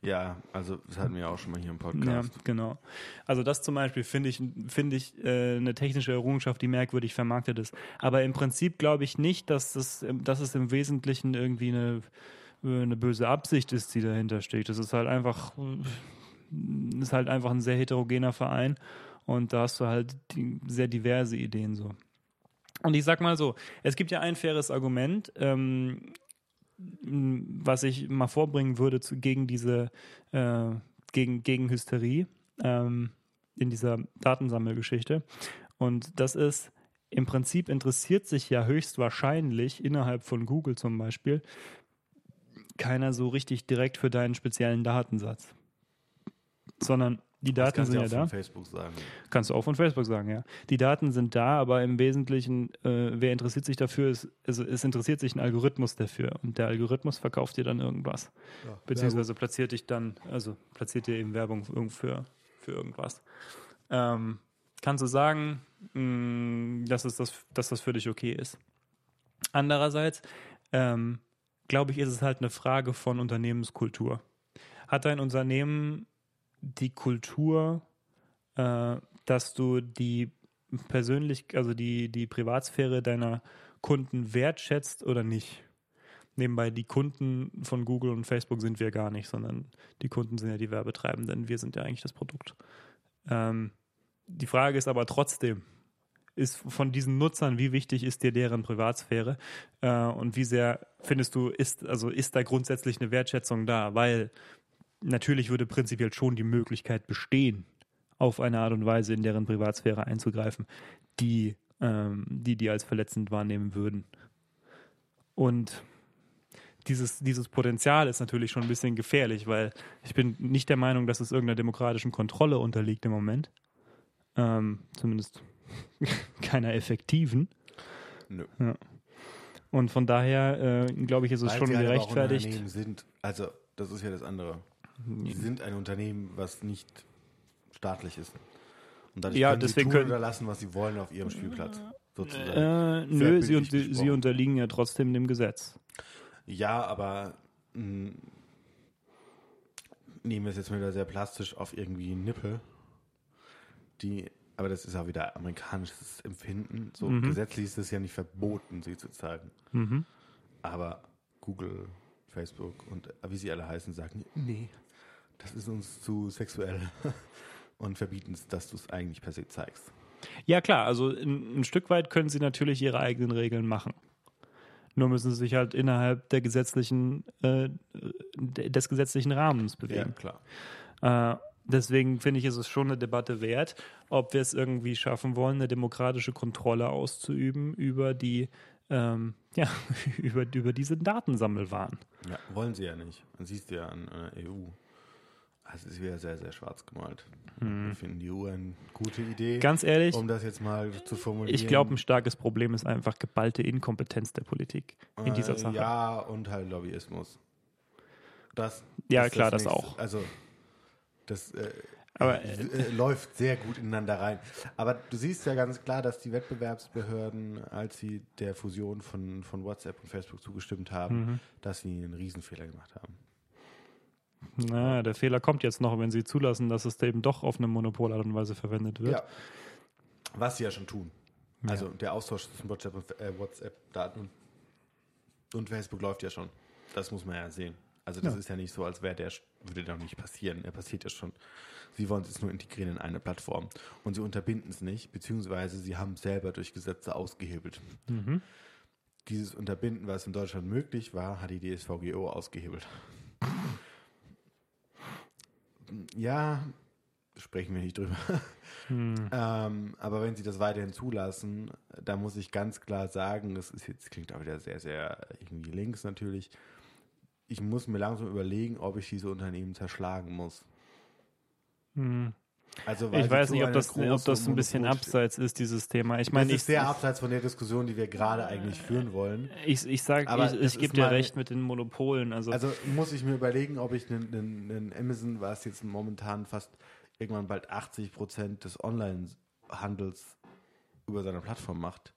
Ja, also das hatten wir auch schon mal hier im Podcast. Ja, genau. Also das zum Beispiel finde ich, finde ich äh, eine technische Errungenschaft, die merkwürdig vermarktet ist. Aber im Prinzip glaube ich nicht, dass, das, dass es im Wesentlichen irgendwie eine, eine böse Absicht ist, die dahinter steht. Das ist halt einfach, ist halt einfach ein sehr heterogener Verein und da hast du halt die, sehr diverse Ideen so. Und ich sag mal so, es gibt ja ein faires Argument, ähm, was ich mal vorbringen würde zu, gegen diese, äh, gegen, gegen Hysterie ähm, in dieser Datensammelgeschichte. Und das ist, im Prinzip interessiert sich ja höchstwahrscheinlich innerhalb von Google zum Beispiel keiner so richtig direkt für deinen speziellen Datensatz. Sondern die Daten sind ja da. Facebook sagen. Kannst du auch von Facebook sagen, ja. Die Daten sind da, aber im Wesentlichen, äh, wer interessiert sich dafür, ist, also es interessiert sich ein Algorithmus dafür und der Algorithmus verkauft dir dann irgendwas. Ja, Beziehungsweise Werbung. platziert dich dann, also platziert dir eben Werbung für, für irgendwas. Ähm, kannst du sagen, mh, mm, dass, es das, dass das für dich okay ist. Andererseits, ähm, glaube ich, ist es halt eine Frage von Unternehmenskultur. Hat dein Unternehmen die Kultur, äh, dass du die persönlich, also die, die Privatsphäre deiner Kunden wertschätzt oder nicht. Nebenbei, die Kunden von Google und Facebook sind wir gar nicht, sondern die Kunden sind ja die Werbetreibenden. Wir sind ja eigentlich das Produkt. Ähm, die Frage ist aber trotzdem, ist von diesen Nutzern, wie wichtig ist dir deren Privatsphäre äh, und wie sehr findest du, ist, also ist da grundsätzlich eine Wertschätzung da? Weil natürlich würde prinzipiell schon die Möglichkeit bestehen, auf eine Art und Weise in deren Privatsphäre einzugreifen, die ähm, die, die als verletzend wahrnehmen würden. Und dieses, dieses Potenzial ist natürlich schon ein bisschen gefährlich, weil ich bin nicht der Meinung, dass es irgendeiner demokratischen Kontrolle unterliegt im Moment. Ähm, zumindest keiner effektiven. Nö. Ja. Und von daher, äh, glaube ich, ist es weil schon gerechtfertigt. Sind. Also, das ist ja das andere. Sie sind ein Unternehmen, was nicht staatlich ist. Und dadurch ja, können deswegen sie tun oder lassen, was sie wollen auf ihrem Spielplatz. Sozusagen. Äh, nö, sie, sie, unterliegen ja trotzdem dem Gesetz. Ja, aber mh, hm, nehmen wir es jetzt mal wieder sehr plastisch auf irgendwie Nippel. Die, aber das ist auch wieder amerikanisches Empfinden. So mhm. gesetzlich ist es ja nicht verboten, sie zu zeigen. Mhm. Aber Google, Facebook und wie sie alle heißen, sagen, nee, das ist uns zu sexuell und verbieten es, dass du es eigentlich per se zeigst. Ja, klar, also ein, ein, Stück weit können sie natürlich ihre eigenen Regeln machen. Nur müssen sie sich halt innerhalb der gesetzlichen, äh, des gesetzlichen Rahmens bewegen. Ja, klar. Äh, deswegen finde ich, ist es schon eine Debatte wert, ob wir es irgendwie schaffen wollen, eine demokratische Kontrolle auszuüben über die ähm, ja, über, über diese Datensammelwahn. Ja, wollen sie ja nicht. Man siehst ja an äh, EU. Es ist wieder sehr, sehr schwarz gemalt. Hm. Wir finden die EU eine gute Idee. Ganz ehrlich, um das jetzt mal zu formulieren. Ich glaube, ein starkes Problem ist einfach geballte Inkompetenz der Politik in dieser äh, Sache. Ja, und halt Lobbyismus. Das ja, klar, das, das auch. Also, das äh, aber, äh, äh, läuft sehr gut ineinander rein. Aber du siehst ja ganz klar, dass die Wettbewerbsbehörden, als sie der Fusion von, von WhatsApp und Facebook zugestimmt haben, mhm. dass sie einen Riesenfehler gemacht haben. Na, der Fehler kommt jetzt noch, wenn sie zulassen, dass es eben doch auf eine Monopolart und Weise verwendet wird. Ja. Was sie ja schon tun. Ja. Also der Austausch zwischen WhatsApp und äh, WhatsApp-Daten und Facebook läuft ja schon. Das muss man ja sehen. Also das ja. ist ja nicht so, als wäre der, würde doch nicht passieren. Er passiert ja schon. Sie wollen es nur integrieren in eine Plattform. Und sie unterbinden es nicht, beziehungsweise sie haben es selber durch Gesetze ausgehebelt. Mhm. Dieses Unterbinden, was in Deutschland möglich war, hat die DSVGO ausgehebelt. Ja, sprechen wir nicht drüber. Hm. ähm, aber wenn sie das weiterhin zulassen, da muss ich ganz klar sagen, das ist jetzt klingt auch wieder sehr, sehr irgendwie links natürlich. Ich muss mir langsam überlegen, ob ich diese Unternehmen zerschlagen muss. Hm. Also, ich weiß nicht, ob das, ob das ein bisschen abseits ist, dieses Thema. Ich meine, das ist sehr abseits von der Diskussion, die wir gerade eigentlich führen wollen. Ich, ich sage, ich, ich gebe dir recht mit den Monopolen. Also, also muss ich mir überlegen, ob ich einen, einen, einen Amazon, was jetzt momentan fast irgendwann bald 80 Prozent des Online-Handels über seine Plattform macht,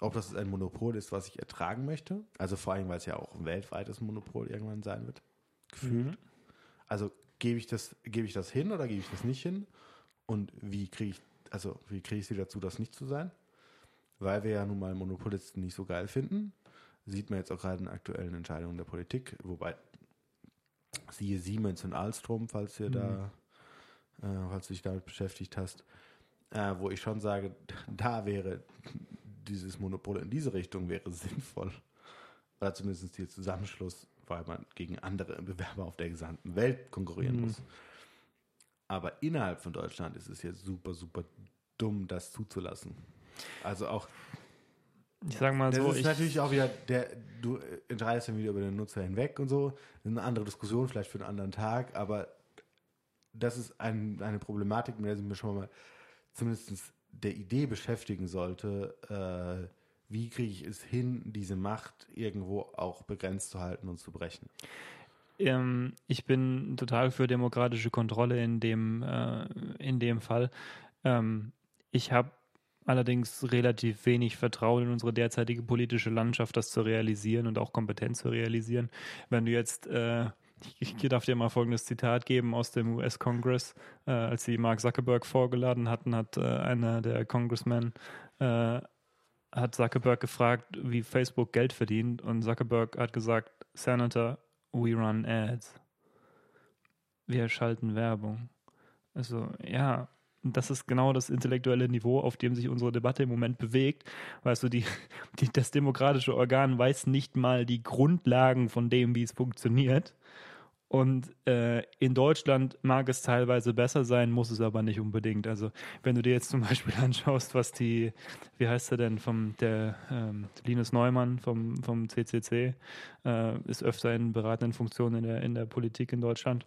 ob das ein Monopol ist, was ich ertragen möchte. Also vor allem, weil es ja auch ein weltweites Monopol irgendwann sein wird. Gefühlt. Mhm. Also gebe ich das, gebe ich das hin oder gebe ich das nicht hin? Und wie kriege ich, also wie kriege ich sie dazu, das nicht zu sein? Weil wir ja nun mal Monopolisten nicht so geil finden. Sieht man jetzt auch gerade in aktuellen Entscheidungen der Politik, wobei siehe Siemens und Alstrom, falls ihr mhm. da, äh, falls du dich damit beschäftigt hast, äh, wo ich schon sage, da wäre dieses Monopol in diese Richtung wäre sinnvoll. Oder zumindest der Zusammenschluss, weil man gegen andere Bewerber auf der gesamten Welt konkurrieren mhm. muss. Aber innerhalb von Deutschland ist es jetzt super, super dumm, das zuzulassen. Also auch. Ich sag mal das so. Das ist natürlich auch wieder, der, du entscheidest dann wieder über den Nutzer hinweg und so. Das ist eine andere Diskussion, vielleicht für einen anderen Tag, aber das ist ein, eine Problematik, mit der ich mir schon mal zumindest der Idee beschäftigen sollte, äh, wie kriege ich es hin, diese Macht irgendwo auch begrenzt zu halten und zu brechen? Ähm, ich bin total für demokratische Kontrolle in dem, äh, in dem Fall. Ähm, ich habe allerdings relativ wenig Vertrauen in unsere derzeitige politische Landschaft, das zu realisieren und auch kompetent zu realisieren. Wenn du jetzt äh, ich, ich darf dir mal folgendes Zitat geben aus dem US-Kongress. Äh, als sie Mark Zuckerberg vorgeladen hatten, hat äh, einer der Congressmen äh, hat Zuckerberg gefragt, wie Facebook Geld verdient. Und Zuckerberg hat gesagt, Senator, we run ads. Wir schalten Werbung. Also ja, das ist genau das intellektuelle Niveau, auf dem sich unsere Debatte im Moment bewegt. Weißt du, die, die, das demokratische Organ weiß nicht mal die Grundlagen von dem, wie es funktioniert. Und äh, in Deutschland mag es teilweise besser sein, muss es aber nicht unbedingt. Also wenn du dir jetzt zum Beispiel anschaust, was die, wie heißt er denn, vom der ähm, Linus Neumann vom, vom CCC, äh, ist öfter in beratenden Funktionen in der, in der Politik in Deutschland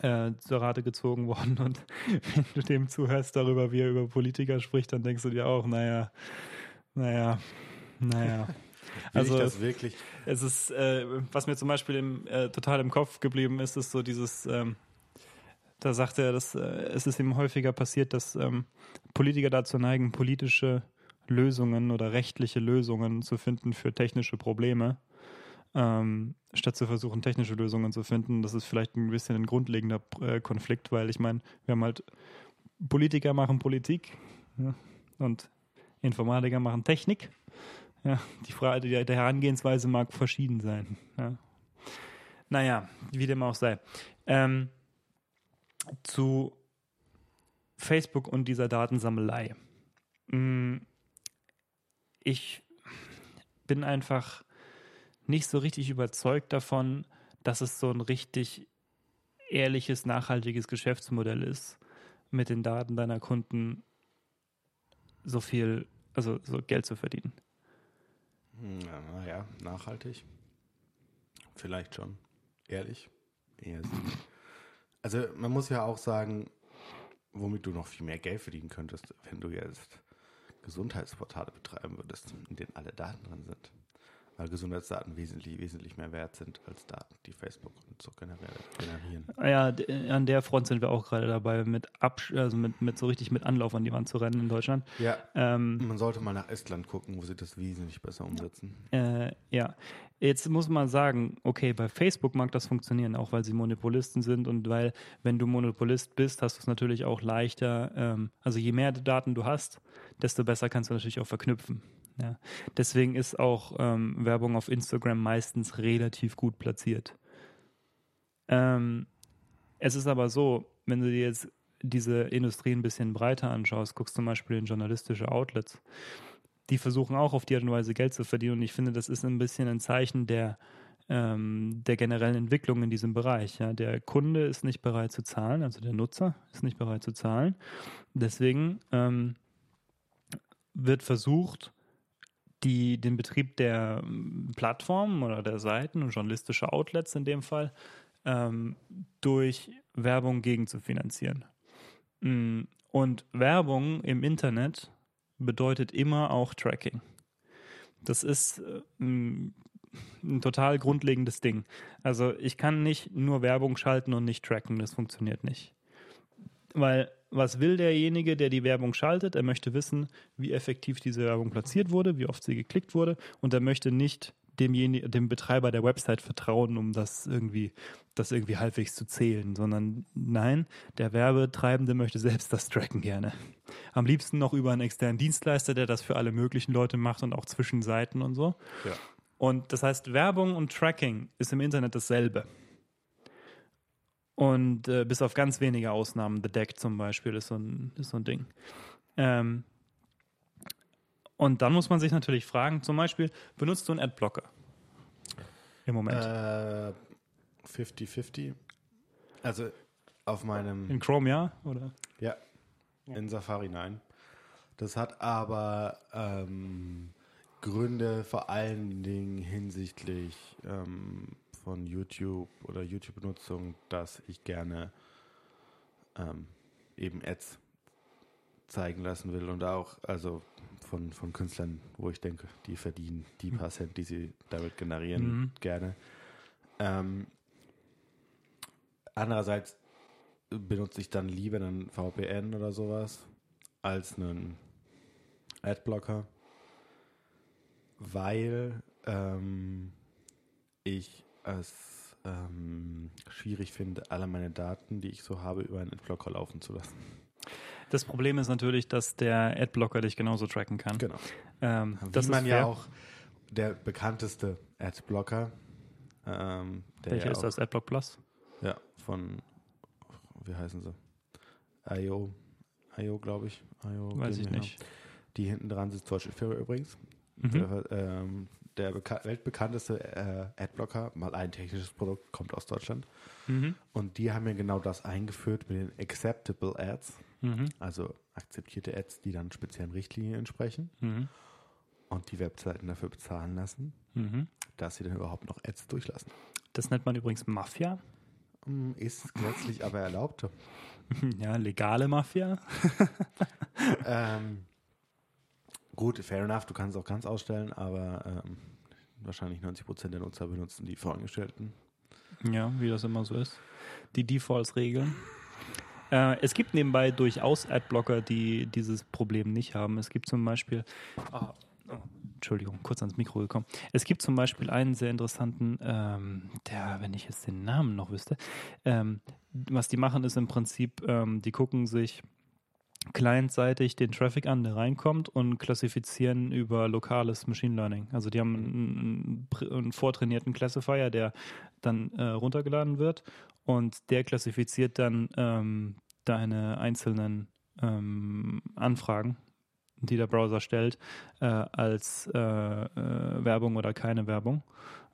äh, zur Rate gezogen worden. Und wenn du dem zuhörst darüber, wie er über Politiker spricht, dann denkst du dir auch, naja, naja, naja. Will also das wirklich? Es ist, äh, was mir zum Beispiel im, äh, total im Kopf geblieben ist, ist so dieses, ähm, da sagt er, dass äh, es ist ihm häufiger passiert, dass ähm, Politiker dazu neigen, politische Lösungen oder rechtliche Lösungen zu finden für technische Probleme, ähm, statt zu versuchen, technische Lösungen zu finden. Das ist vielleicht ein bisschen ein grundlegender äh, Konflikt, weil ich meine, wir haben halt Politiker machen Politik ja, und Informatiker machen Technik. Ja, die Frage, die, der Herangehensweise mag verschieden sein. Ja. Naja, wie dem auch sei. Ähm, zu Facebook und dieser Datensammelei. Mm, ich bin einfach nicht so richtig überzeugt davon, dass es so ein richtig ehrliches, nachhaltiges Geschäftsmodell ist, mit den Daten deiner Kunden so viel, also so Geld zu verdienen. Ja, naja, nachhaltig. Vielleicht schon. Ehrlich. Eher also man muss ja auch sagen, womit du noch viel mehr Geld verdienen könntest, wenn du jetzt Gesundheitsportale betreiben würdest, in denen alle Daten drin sind weil Gesundheitsdaten wesentlich, wesentlich mehr wert sind als Daten, die Facebook und so generieren. Ah ja, an der Front sind wir auch gerade dabei, mit, Absch also mit, mit so richtig mit Anlauf an die Wand zu rennen in Deutschland. Ja, ähm, man sollte mal nach Estland gucken, wo sie das wesentlich besser umsetzen. Äh, ja, jetzt muss man sagen, okay, bei Facebook mag das funktionieren, auch weil sie Monopolisten sind und weil, wenn du Monopolist bist, hast du es natürlich auch leichter, ähm, also je mehr Daten du hast, desto besser kannst du natürlich auch verknüpfen. Ja. Deswegen ist auch ähm, Werbung auf Instagram meistens relativ gut platziert. Ähm, es ist aber so, wenn du dir jetzt diese Industrie ein bisschen breiter anschaust, guckst zum Beispiel in journalistische Outlets, die versuchen auch auf die Art und Weise Geld zu verdienen. Und ich finde, das ist ein bisschen ein Zeichen der, ähm, der generellen Entwicklung in diesem Bereich. Ja. Der Kunde ist nicht bereit zu zahlen, also der Nutzer ist nicht bereit zu zahlen. Deswegen ähm, wird versucht, die, den Betrieb der ähm, Plattformen oder der Seiten und journalistische Outlets in dem Fall ähm, durch Werbung gegen zu finanzieren. Mm, und Werbung im Internet bedeutet immer auch Tracking. Das ist äh, ein total grundlegendes Ding. Also ich kann nicht nur Werbung schalten und nicht tracken, das funktioniert nicht. Weil was will derjenige, der die Werbung schaltet? Er möchte wissen, wie effektiv diese Werbung platziert wurde, wie oft sie geklickt wurde und er möchte nicht demjenigen, dem Betreiber der Website vertrauen, um das irgendwie, das irgendwie halbwegs zu zählen, sondern nein, der Werbetreibende möchte selbst das tracken gerne. Am liebsten noch über einen externen Dienstleister, der das für alle möglichen Leute macht und auch zwischen Seiten und so. Ja. Und das heißt, Werbung und Tracking ist im Internet dasselbe. Und äh, bis auf ganz wenige Ausnahmen, The Deck zum Beispiel ist so ein, ist so ein Ding. Ähm, und dann muss man sich natürlich fragen, zum Beispiel, benutzt du einen Adblocker? Im Moment. Äh, 50-50. Also auf meinem. In Chrome ja? Oder? Ja. In Safari nein. Das hat aber ähm, Gründe vor allen Dingen hinsichtlich ähm, von YouTube oder YouTube-Benutzung, dass ich gerne ähm, eben Ads zeigen lassen will und auch also von, von Künstlern, wo ich denke, die verdienen die paar Cent, die sie damit generieren, Mhm. gerne. Ähm, andererseits benutze ich dann lieber einen VPN oder sowas als einen Adblocker, weil ähm, ich es ähm, schwierig finde, alle meine Daten, die ich so habe, über einen Adblocker laufen zu lassen. Das Problem ist natürlich, dass der Adblocker dich genauso tracken kann. Genau. Ähm, Wie das man ist ja auch der bekannteste Adblocker, ähm, der Welcher ja ist das? Adblock Plus? Ja, von, wie heißen sie? IO, IO glaube ich. IO Weiß ich nicht. Die hinten dran sitzt deutsche Firma übrigens. Mhm. Ähm, der beka weltbekannteste äh, Adblocker, mal ein technisches Produkt, kommt aus Deutschland. Mhm. Und die haben ja genau das eingeführt mit den Acceptable Ads, Mhm. also akzeptierte Ads, die dann speziellen Richtlinien entsprechen Mhm. und die Webseiten dafür bezahlen lassen, Mhm. dass sie dann überhaupt noch Ads durchlassen. Das nennt man übrigens Mafia. Mm, Ist gesetzlich aber erlaubt. Ja, legale Mafia. ähm, gut, fair enough, du kannst es auch ganz ausstellen, aber ähm, wahrscheinlich 90% der Nutzer benutzen die vorangestellten. Ja, wie das immer so ist. Die Defaults regeln. Äh, es gibt nebenbei durchaus Adblocker, die dieses Problem nicht haben. Es gibt zum Beispiel, ah, oh, Entschuldigung, kurz ans Mikro gekommen. Es gibt zum Beispiel einen sehr interessanten, ähm, der, wenn ich jetzt den Namen noch wüsste, ähm, was die machen, ist im Prinzip, ähm, die gucken sich clientseitig den Traffic an, der reinkommt und klassifizieren über lokales Machine Learning. Also die haben einen, einen, vortrainierten Classifier, der dann äh, runtergeladen wird und der klassifiziert dann ähm, deine einzelnen ähm, Anfragen, die der Browser stellt, äh, als äh, äh, Werbung oder keine Werbung,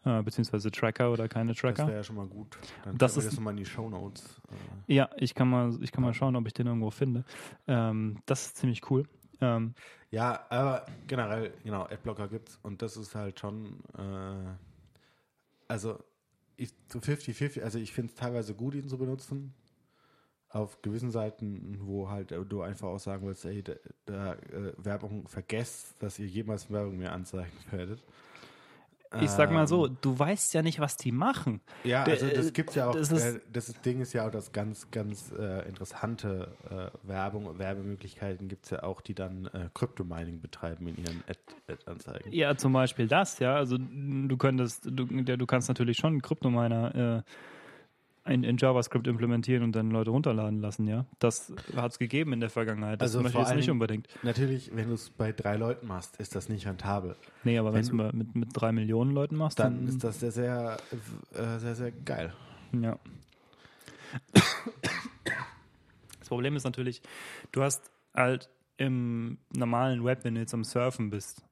äh, beziehungsweise Tracker oder keine Das Tracker. wäre ja schon mal gut. Dann Das können wir ist- das nochmal in die Shownotes. Äh, Ja, ich kann mal, ich kann mal schauen, ob ich den irgendwo finde. Ähm, das ist ziemlich cool. Ähm, ja, aber generell, genau, Adblocker gibt's und das ist halt schon, äh, also ich, zu 50-50, also ich finde es teilweise gut, ihn zu benutzen. Auf gewissen Seiten, wo halt du einfach auch sagen willst, ey, da, da äh, Werbung, vergesst, dass ihr jemals Werbung mehr anzeigen werdet. Ich sag mal so, Ähm, du weißt ja nicht, was die machen. Ja, also äh, das gibt's ja auch. das ist- äh, das Ding ist ja auch, dass ganz, ganz äh, interessante äh, Werbung, Werbemöglichkeiten gibt's ja auch, die dann äh, Crypto-Mining betreiben in ihren Ad- Ad-Anzeigen. Ja, zum Beispiel das, ja. Also du könntest, du, der, du kannst natürlich schon Kryptominer äh, in, in JavaScript implementieren und dann Leute runterladen lassen, ja. Das hat es gegeben in der Vergangenheit. Das Also möchte ich jetzt nicht unbedingt. Natürlich, wenn du es bei drei Leuten machst, ist das nicht rentabel. Nee, aber wenn du mit, mit drei Millionen Leuten machst, Dann dann, ist das sehr, sehr, äh, sehr, sehr geil. Ja. Das Problem ist natürlich, du hast halt im normalen Web, wenn du jetzt am Surfen bist,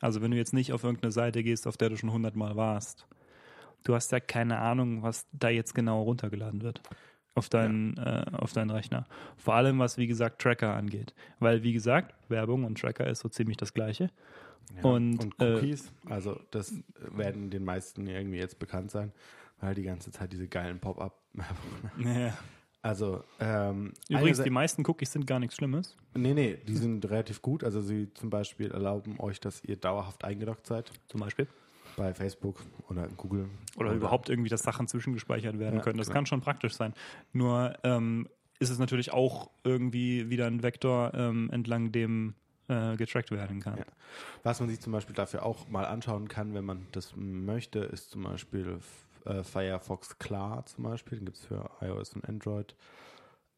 also wenn du jetzt nicht auf irgendeine Seite gehst, auf der du schon hundertmal warst, du hast ja keine Ahnung, was da jetzt genau runtergeladen wird auf deinen, äh, auf deinen Rechner. Vor allem, was, wie gesagt, Tracker angeht. Weil, wie gesagt, Werbung und Tracker ist so ziemlich das Gleiche. Ja. Und, äh, Cookies, also das werden den meisten irgendwie jetzt bekannt sein, weil die ganze Zeit diese geilen Pop-up. Also ähm, Übrigens, die meisten Cookies sind gar nichts Schlimmes. Nee, nee, die sind relativ gut. Also sie zum Beispiel erlauben euch, dass ihr dauerhaft eingeloggt seid Zum Beispiel. Bei Facebook oder Google. Oder, überhaupt irgendwie, dass Sachen zwischengespeichert werden Ja, können. Das genau. kann schon praktisch sein. Nur ähm, ist es natürlich auch irgendwie wieder ein Vektor, ähm, entlang dem äh, getrackt werden kann. Ja. Was man sich zum Beispiel dafür auch mal anschauen kann, wenn man das möchte, ist zum Beispiel äh, Firefox Klar zum Beispiel. Den gibt es für iOS und Android.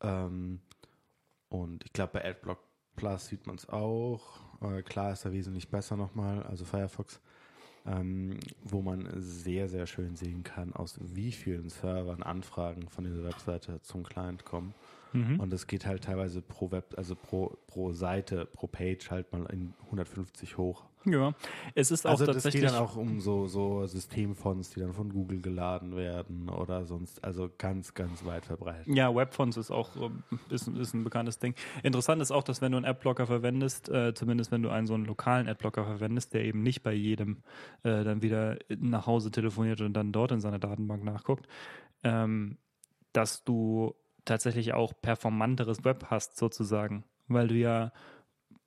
Ähm, und ich glaube, bei AdBlock Plus sieht man es auch. Äh, klar ist da wesentlich besser nochmal, also Firefox, ähm, wo man sehr, sehr schön sehen kann, aus wie vielen Servern Anfragen von dieser Webseite zum Client kommen. Mhm. Und es geht halt teilweise pro Web, also pro, pro Seite, pro Page halt mal in 150 hoch. Ja, es ist auch also tatsächlich. Es geht dann auch um so, so Systemfonts, die dann von Google geladen werden oder sonst, also ganz, ganz weit verbreitet. Ja, Webfonts ist auch ist, ist ein bekanntes Ding. Interessant ist auch, dass wenn du einen Adblocker verwendest, äh, zumindest wenn du einen so einen lokalen Adblocker verwendest, der eben nicht bei jedem äh, dann wieder nach Hause telefoniert und dann dort in seiner Datenbank nachguckt, ähm, dass du tatsächlich auch performanteres Web hast, sozusagen. Weil du ja,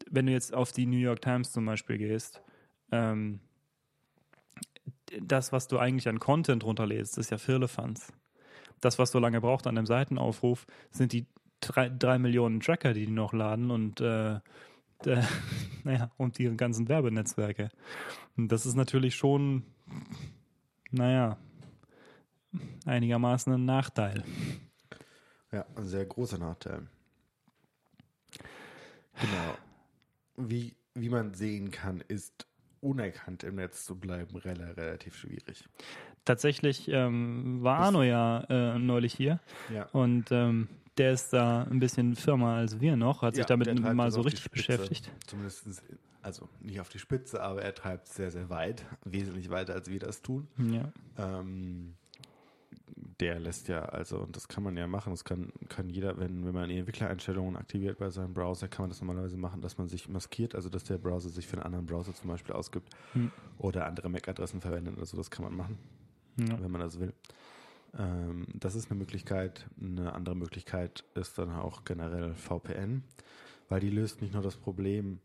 wenn du jetzt auf die New York Times zum Beispiel gehst, ähm, das, was du eigentlich an Content runterlädst, ist ja Firlefanz. Das, was so lange braucht an dem Seitenaufruf, sind die drei, drei Millionen Tracker, die die noch laden und äh, äh, naja, und die ganzen Werbenetzwerke. Und das ist natürlich schon, naja, einigermaßen ein Nachteil. Ja, ein sehr großer Nachteil. Genau. Wie, wie man sehen kann, ist unerkannt im Netz zu bleiben relativ schwierig. Tatsächlich ähm, war Arno ja äh, neulich hier ja. und ähm, der ist da ein bisschen firmer als wir noch, hat sich ja, damit mal so richtig beschäftigt. Zumindest, also nicht auf die Spitze, aber er treibt sehr, sehr weit, wesentlich weiter als wir das tun. Ja. Ähm, der lässt ja, also, und das kann man ja machen, das kann, kann jeder, wenn, wenn man die Entwicklereinstellungen aktiviert bei seinem Browser, kann man das normalerweise machen, dass man sich maskiert, also dass der Browser sich für einen anderen Browser zum Beispiel ausgibt hm. oder andere MAC-Adressen verwendet, also das kann man machen, ja. wenn man das will. Ähm, das ist eine Möglichkeit. Eine andere Möglichkeit ist dann auch generell VPN, weil die löst nicht nur das Problem,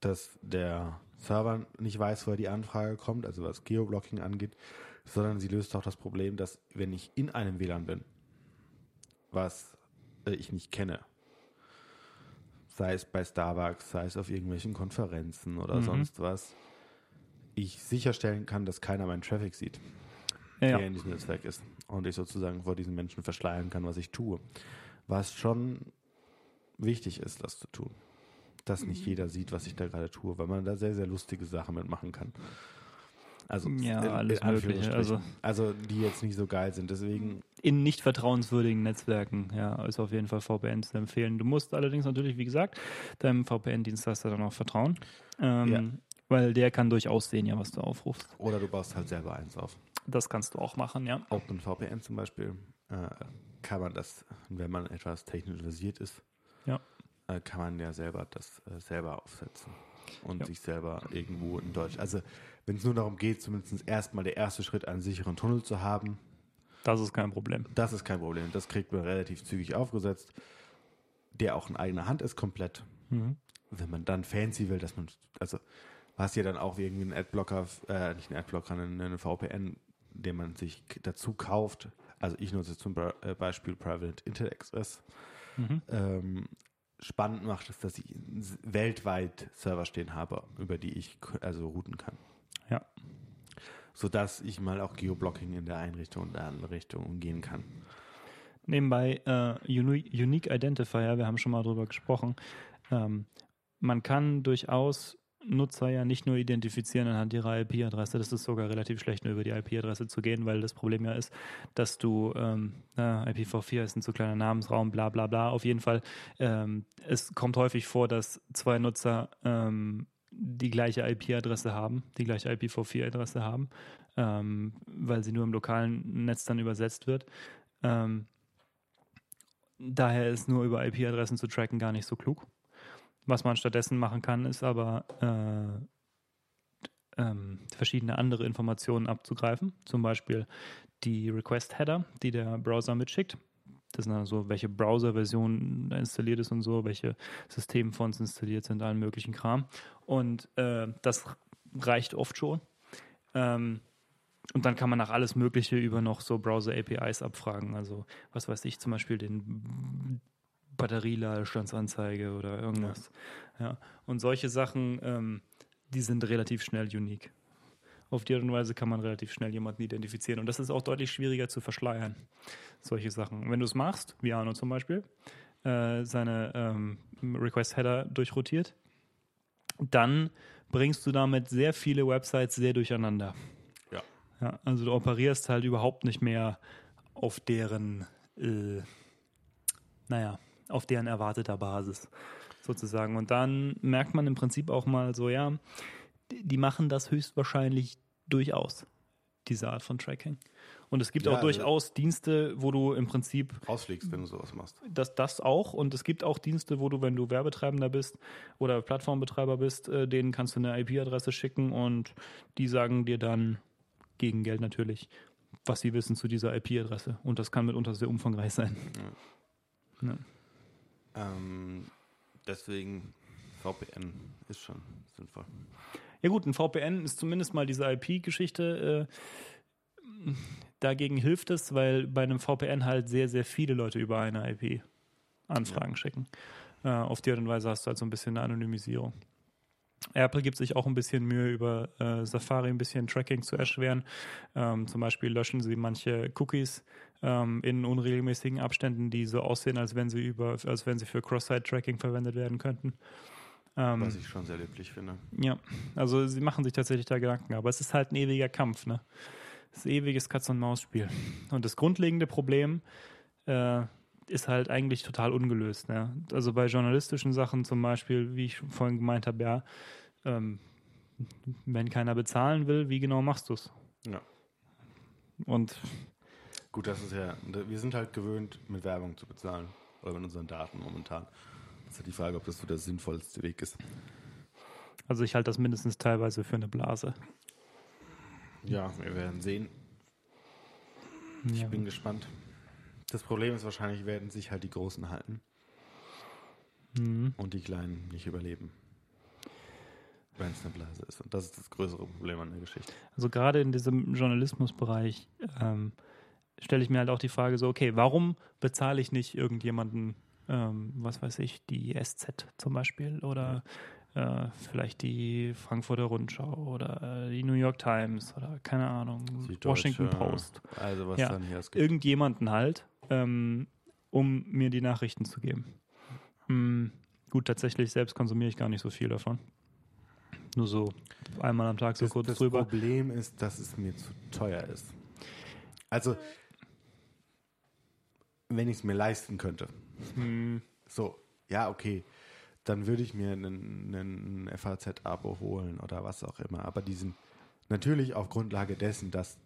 dass der Server nicht weiß, woher die Anfrage kommt, also was Geoblocking angeht, sondern sie löst auch das Problem, dass wenn ich in einem WLAN bin, was äh, ich nicht kenne, sei es bei Starbucks, sei es auf irgendwelchen Konferenzen oder mhm. sonst was, ich sicherstellen kann, dass keiner meinen Traffic sieht, ja. der in diesem Netzwerk ist. Und ich sozusagen vor diesen Menschen verschleiern kann, was ich tue. Was schon wichtig ist, das zu tun. Dass nicht mhm. jeder sieht, was ich da gerade tue, weil man da sehr, sehr lustige Sachen mitmachen kann. Also ja, alles Mögliche. Also, also die jetzt nicht so geil sind. Deswegen. In nicht vertrauenswürdigen Netzwerken, ja, ist auf jeden Fall VPN zu empfehlen. Du musst allerdings natürlich, wie gesagt, deinem VPN-Dienstleister dann auch vertrauen. Ähm, ja. Weil der kann durchaus sehen, ja, was du aufrufst. Oder du baust halt selber eins auf. Das kannst du auch machen, ja. OpenVPN zum Beispiel äh, kann man das, wenn man etwas technisch versiert ist, ja. Äh, kann man ja selber das äh, selber aufsetzen und ja. sich selber irgendwo in Deutsch. Also wenn es nur darum geht, zumindest erstmal der erste Schritt, einen sicheren Tunnel zu haben. Das ist kein Problem. Das ist kein Problem. Das kriegt man relativ zügig aufgesetzt, der auch in eigener Hand ist komplett. Mhm. Wenn man dann fancy will, dass man, also hast ja dann auch irgendwie einen Adblocker, äh, nicht einen Adblocker, einen, einen VPN, den man sich dazu kauft. Also ich nutze zum äh, Beispiel Private Internet Express. Mhm. Ähm, spannend macht es, dass ich weltweit Server stehen habe, über die ich also routen kann. Ja. Sodass ich mal auch Geoblocking in der einen Richtung und der anderen Richtung umgehen kann. Nebenbei äh, Unique Identifier, wir haben schon mal drüber gesprochen. Ähm, man kann durchaus Nutzer ja nicht nur identifizieren anhand ihrer IP-Adresse, das ist sogar relativ schlecht, nur über die IP-Adresse zu gehen, weil das Problem ja ist, dass du ähm, IPv4 ist ein zu kleiner Namensraum, bla bla bla. Auf jeden Fall, ähm, es kommt häufig vor, dass zwei Nutzer ähm, die gleiche IP-Adresse haben, die gleiche IPv4-Adresse haben, ähm, weil sie nur im lokalen Netz dann übersetzt wird. Ähm, daher ist nur über IP-Adressen zu tracken gar nicht so klug. Was man stattdessen machen kann, ist aber äh, ähm, verschiedene andere Informationen abzugreifen, zum Beispiel die Request-Header, die der Browser mitschickt. Das sind also, welche Browser-Version installiert ist und so, welche Systemfonts installiert sind, allen möglichen Kram. Und äh, das reicht oft schon. Ähm, und dann kann man nach alles Mögliche über noch so Browser-APIs abfragen. Also, was weiß ich, zum Beispiel den Batterieladestandsanzeige oder irgendwas. Ja. ja. Und solche Sachen, ähm, die sind relativ schnell unique. Auf die Art und Weise kann man relativ schnell jemanden identifizieren. Und das ist auch deutlich schwieriger zu verschleiern, solche Sachen. Wenn du es machst, wie Arno zum Beispiel, äh, seine ähm, Request-Header durchrotiert, dann bringst du damit sehr viele Websites sehr durcheinander. Ja. ja also du operierst halt überhaupt nicht mehr auf deren, äh, naja, auf deren erwarteter Basis sozusagen. Und dann merkt man im Prinzip auch mal so, ja, die machen das höchstwahrscheinlich durchaus, diese Art von Tracking. Und es gibt ja, auch also durchaus also Dienste, wo du im Prinzip rausfliegst, wenn du sowas machst. Das, das auch. Und es gibt auch Dienste, wo du, wenn du Werbetreibender bist oder Plattformbetreiber bist, äh, denen kannst du eine IP-Adresse schicken und die sagen dir dann gegen Geld natürlich, was sie wissen zu dieser IP-Adresse. Und das kann mitunter sehr umfangreich sein. Ja. Ja. Ähm, deswegen VPN ist schon sinnvoll. Ja gut, ein VPN ist zumindest mal diese IP-Geschichte. Äh, dagegen hilft es, weil bei einem VPN halt sehr, sehr viele Leute über eine IP Anfragen ja. schicken. Äh, auf die Art und Weise hast du halt so ein bisschen eine Anonymisierung. Apple gibt sich auch ein bisschen Mühe, über äh, Safari ein bisschen Tracking zu erschweren. Ähm, zum Beispiel löschen sie manche Cookies ähm, in unregelmäßigen Abständen, die so aussehen, als wenn sie über, als wenn sie für Cross-Site-Tracking verwendet werden könnten. Ähm, Was ich schon sehr löblich finde. Ja, also sie machen sich tatsächlich da Gedanken, aber es ist halt ein ewiger Kampf, ne? Das ist ein ewiges Katz-und-Maus-Spiel. Und das grundlegende Problem äh, ist halt eigentlich total ungelöst. Ne? Also bei journalistischen Sachen zum Beispiel, wie ich vorhin gemeint habe, ja, ähm, wenn keiner bezahlen will, wie genau machst du es? Ja. Und gut, das ist ja, wir sind halt gewöhnt, mit Werbung zu bezahlen oder mit unseren Daten momentan. Das ist halt die Frage, ob das so der sinnvollste Weg ist. Also ich halte das mindestens teilweise für eine Blase. Ja, wir werden sehen. Ich ja. bin gespannt. Das Problem ist wahrscheinlich, werden sich halt die Großen halten. Mhm. Und die Kleinen nicht überleben. Wenn es eine Blase ist. Und das ist das größere Problem an der Geschichte. Also gerade in diesem Journalismusbereich ähm, stelle ich mir halt auch die Frage so, okay, warum bezahle ich nicht irgendjemanden ähm, was weiß ich, die SZ zum Beispiel oder äh, vielleicht die Frankfurter Rundschau oder äh, die New York Times oder keine Ahnung, Washington Post. Also was ja, dann hier es gibt. Irgendjemanden halt, ähm, um mir die Nachrichten zu geben. Hm, gut, tatsächlich selbst konsumiere ich gar nicht so viel davon. Nur so einmal am Tag so das, kurz das drüber. Das Problem ist, dass es mir zu teuer ist. Also, wenn ich es mir leisten könnte. Hm. So, ja, okay. Dann würde ich mir einen, einen FAZ-Abo holen oder was auch immer. Aber diesen, natürlich auf Grundlage dessen, dass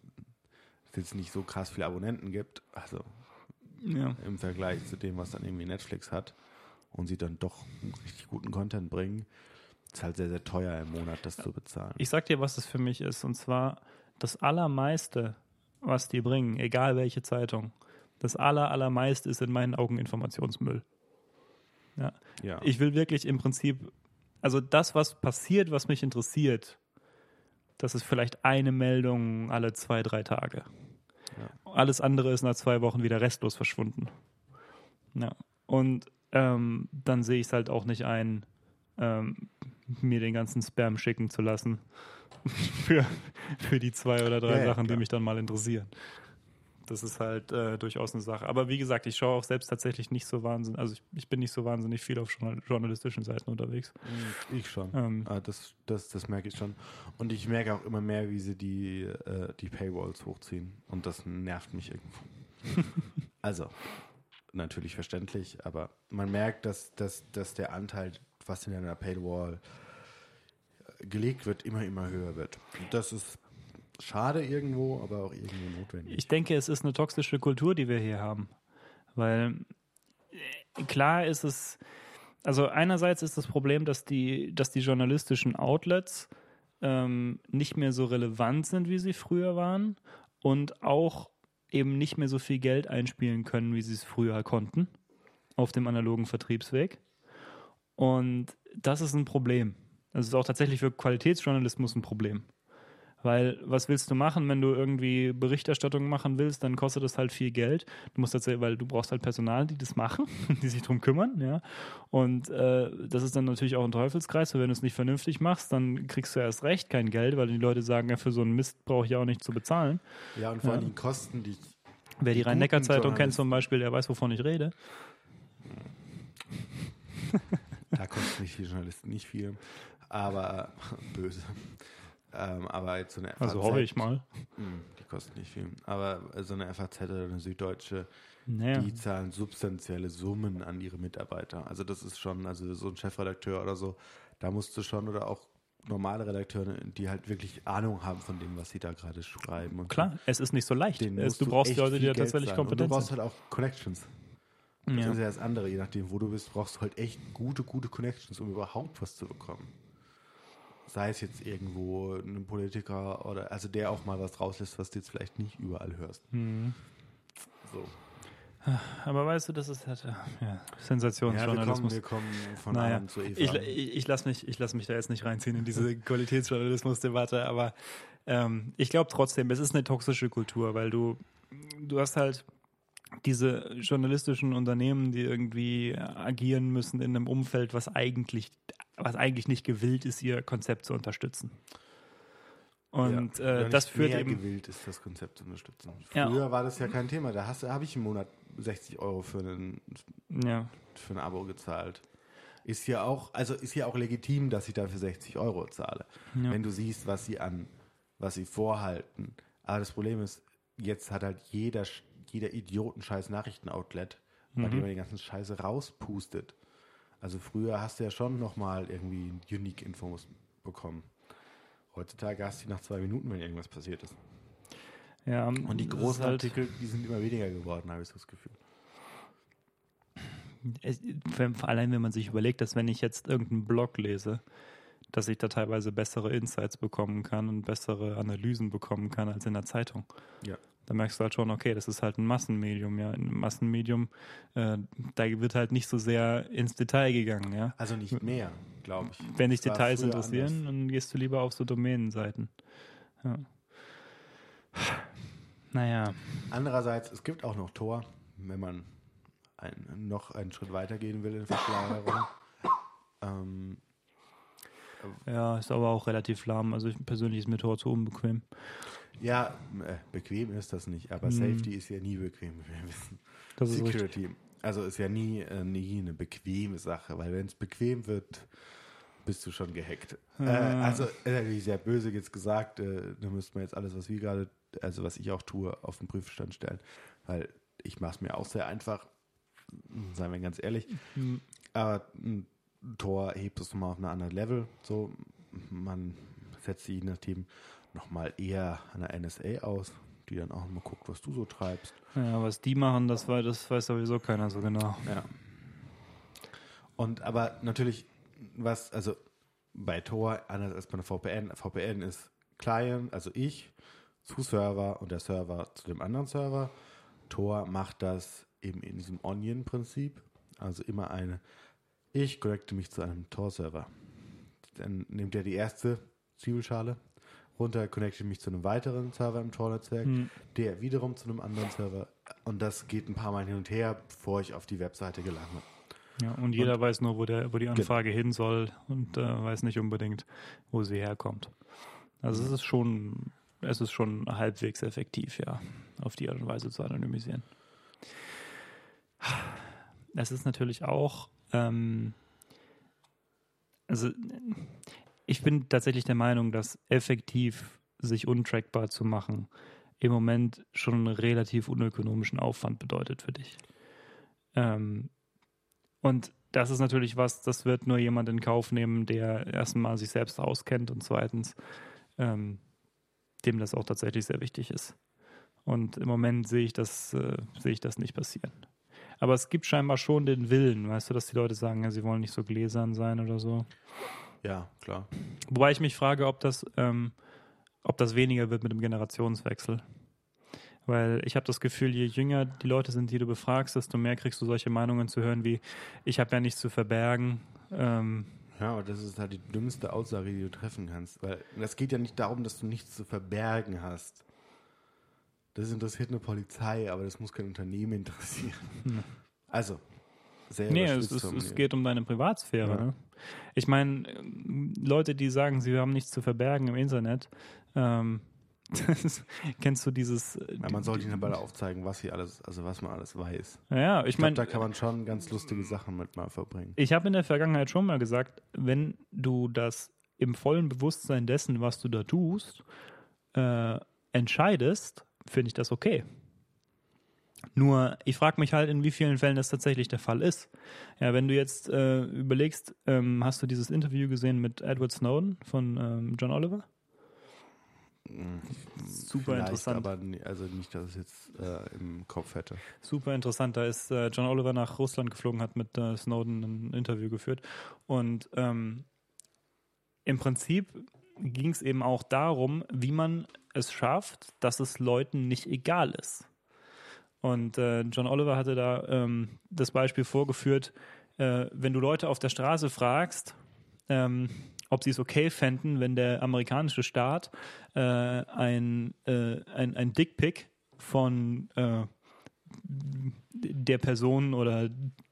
es jetzt nicht so krass viele Abonnenten gibt, also ja. im Vergleich zu dem, was dann irgendwie Netflix hat und sie dann doch richtig guten Content bringen, ist halt sehr, sehr teuer im Monat, das zu bezahlen. Ich sag dir, was das für mich ist. Und zwar das Allermeiste, was die bringen, egal welche Zeitung, das aller, allermeiste ist in meinen Augen Informationsmüll. Ja. ja. Ich will wirklich im Prinzip, also das, was passiert, was mich interessiert, das ist vielleicht eine Meldung alle zwei, drei Tage. Ja. Alles andere ist nach zwei Wochen wieder restlos verschwunden. Ja. Und ähm, dann sehe ich es halt auch nicht ein, ähm, mir den ganzen Spam schicken zu lassen für, für die zwei oder drei ja, Sachen, die mich dann mal interessieren. Das ist halt äh, durchaus eine Sache. Aber wie gesagt, ich schaue auch selbst tatsächlich nicht so wahnsinnig, also ich, ich bin nicht so wahnsinnig viel auf journalistischen Seiten unterwegs. Ich schon. Ähm, ah, das, das, das merke ich schon. Und ich merke auch immer mehr, wie sie die, äh, die Paywalls hochziehen. Und das nervt mich irgendwo. also, natürlich verständlich, aber man merkt, dass, dass, dass der Anteil, was in einer Paywall gelegt wird, immer, immer höher wird. Und das ist schade irgendwo, aber auch irgendwo notwendig. Ich denke, es ist eine toxische Kultur, die wir hier haben. Weil äh, klar ist es, also einerseits ist das Problem, dass die, dass die journalistischen Outlets ähm, nicht mehr so relevant sind, wie sie früher waren und auch eben nicht mehr so viel Geld einspielen können, wie sie es früher konnten auf dem analogen Vertriebsweg. Und das ist ein Problem. Das ist auch tatsächlich für Qualitätsjournalismus ein Problem Weil was willst du machen, wenn du irgendwie Berichterstattung machen willst, dann kostet das halt viel Geld. Du musst tatsächlich, weil du brauchst halt Personal, die das machen, die sich drum kümmern, ja. Und äh, das ist dann natürlich auch ein Teufelskreis, weil wenn du es nicht vernünftig machst, dann kriegst du erst recht kein Geld, weil die Leute sagen, ja, für so einen Mist brauche ich ja auch nicht zu bezahlen. Ja, und vor allem die Kosten, die Wer die Rhein-Neckar-Zeitung kennt zum Beispiel, der weiß, wovon ich rede. Da kostet nicht die Journalisten nicht viel, aber böse. Ähm, aber jetzt so eine FAZ, Also hoffe ich mal. Hm, Die kostet nicht viel. Aber so eine FAZ oder eine Süddeutsche, Naja. die zahlen substanzielle Summen an ihre Mitarbeiter. Also das ist schon, also so ein Chefredakteur oder so, da musst du schon oder auch normale Redakteure, die halt wirklich Ahnung haben von dem, was sie da gerade schreiben. Und Klar, es ist nicht so leicht. Es, du brauchst Leute, die da tatsächlich kompetent Du brauchst sind. halt auch Connections. Das Ja. ist ja das andere, je nachdem, wo du bist, brauchst du halt echt gute, gute Connections, um überhaupt was zu bekommen. Sei es jetzt irgendwo ein Politiker oder also der auch mal was rauslässt, was du jetzt vielleicht nicht überall hörst. Mhm. So. Aber weißt du, das ist halt, ja, Ja, wir kommen, Sensationsjournalismus. wir kommen von Naja, Adam zu Eva. Ich, ich, ich lasse mich, ich lass mich da jetzt nicht reinziehen in diese Qualitätsjournalismus-Debatte, aber ähm, ich glaube trotzdem, es ist eine toxische Kultur, weil du, du hast halt diese journalistischen Unternehmen, die irgendwie agieren müssen in einem Umfeld, was eigentlich, was eigentlich nicht gewillt ist, ihr Konzept zu unterstützen. Und Ja, äh, das nicht führt mehr eben. gewillt ist, das Konzept zu unterstützen. Ja. Früher war das ja kein Thema. Da habe ich im Monat 60 Euro für, einen, Ja, für ein Abo gezahlt. Ist ja auch, also ist ja auch legitim, dass ich dafür 60 Euro zahle. Ja. Wenn du siehst, was sie an, was sie vorhalten. Aber das Problem ist, jetzt hat halt jeder, jeder Idioten scheiß Nachrichtenoutlet, bei Mhm. dem man die ganzen Scheiße rauspustet. Also früher hast du ja schon nochmal irgendwie Unique-Infos bekommen. Heutzutage hast du die nach zwei Minuten, wenn irgendwas passiert ist. ja. Und die großen halt, Artikel, die sind immer weniger geworden, habe ich so das Gefühl. es, allem, wenn man sich überlegt, dass wenn ich jetzt irgendeinen Blog lese, dass ich da teilweise bessere Insights bekommen kann und bessere Analysen bekommen kann als in der Zeitung. Ja. Da merkst du halt schon, okay, das ist halt ein Massenmedium, ja. Ein Massenmedium, äh, da wird halt nicht so sehr ins Detail gegangen, ja. Also nicht mehr, glaube ich. Wenn dich Details interessieren, anders. dann gehst du lieber auf so Domänenseiten. Ja. Naja. Andererseits, es gibt auch noch Tor, wenn man ein, noch einen Schritt weiter gehen will in Verschlagerung. ähm, Ja, ist aber auch relativ lahm. Also ich, persönlich ist mir Tor zu unbequem. ja, äh, bequem ist das nicht, aber Hm. Safety ist ja nie bequem, wie wir wissen. Das ist richtig. Security, also ist ja nie, äh, nie eine bequeme Sache, weil wenn es bequem wird, bist du schon gehackt. Äh, also ist natürlich sehr böse jetzt gesagt, äh, da müsste man jetzt alles, was wir gerade, also was ich auch tue, auf den Prüfstand stellen, weil ich mache es mir auch sehr einfach, seien wir ganz ehrlich. Hm. Aber ein Tor hebt es nochmal auf ein anderes Level. So, man setzt sich je nachdem nochmal eher an der NSA aus, die dann auch mal guckt, was du so treibst. Ja, was die machen, das, war, das weiß sowieso keiner so genau. Ja. Und aber natürlich, was, also bei Tor, anders als bei einer VPN, VPN ist Client, also ich, zu Server und der Server zu dem anderen Server. Tor macht das eben in diesem Onion-Prinzip. Also immer eine, ich connecte mich zu einem Tor-Server. Dann nimmt er die erste Zwiebelschale runter, connecte mich zu einem weiteren Server im Tor-Netzwerk, Hm. der wiederum zu einem anderen Server. Und das geht ein paar Mal hin und her, bevor ich auf die Webseite gelange. Ja, und jeder weiß nur, wo, der, wo die Anfrage hin soll und äh, weiß nicht unbedingt, wo sie herkommt. Also es ist schon, es ist schon halbwegs effektiv, ja, auf die Art und Weise zu anonymisieren. Es ist natürlich auch, ähm, also ich bin tatsächlich der Meinung, dass effektiv sich untrackbar zu machen im Moment schon einen relativ unökonomischen Aufwand bedeutet für dich. Ähm, und das ist natürlich was, das wird nur jemand in Kauf nehmen, der erstmal sich selbst auskennt und zweitens ähm, dem das auch tatsächlich sehr wichtig ist. Und im Moment sehe ich das, äh, sehe ich das nicht passieren. Aber es gibt scheinbar schon den Willen, weißt du, dass die Leute sagen, ja, sie wollen nicht so gläsern sein oder so. Ja, klar. Wobei ich mich frage, ob das, ähm, ob das weniger wird mit dem Generationswechsel. Weil ich habe das Gefühl, je jünger die Leute sind, die du befragst, desto mehr kriegst du solche Meinungen zu hören wie, ich habe ja nichts zu verbergen. Ähm, Ja, aber das ist halt die dümmste Aussage, die du treffen kannst. Weil es geht ja nicht darum, dass du nichts zu verbergen hast. Das interessiert eine Polizei, aber das muss kein Unternehmen interessieren. Also, sehr Nee, es, ist, es geht um deine Privatsphäre. Ja. Ne? Ich meine, Leute, die sagen, sie haben nichts zu verbergen im Internet, ähm, kennst du dieses. Äh, ja, man sollte ihnen aber aufzeigen, was sie alles, also was man alles weiß. Ja, ich, ich meine. Da kann man schon ganz lustige Sachen mit mal verbringen. Ich habe in der Vergangenheit schon mal gesagt, wenn du das im vollen Bewusstsein dessen, was du da tust, äh, entscheidest, finde ich das okay. Nur, ich frage mich halt, in wie vielen Fällen das tatsächlich der Fall ist. Ja, wenn du jetzt äh, überlegst, ähm, hast du dieses Interview gesehen mit Edward Snowden von ähm, John Oliver? Super Vielleicht, interessant. Aber also nicht, dass ich es jetzt äh, im Kopf hätte. Super interessant. Da ist äh, John Oliver nach Russland geflogen, hat mit äh, Snowden ein Interview geführt. Und ähm, im Prinzip ging es eben auch darum, wie man es schafft, dass es Leuten nicht egal ist. Und äh, John Oliver hatte da ähm, das Beispiel vorgeführt, äh, wenn du Leute auf der Straße fragst, ähm, ob sie es okay fänden, wenn der amerikanische Staat äh, ein, äh, ein, ein Dickpick von äh, der Person oder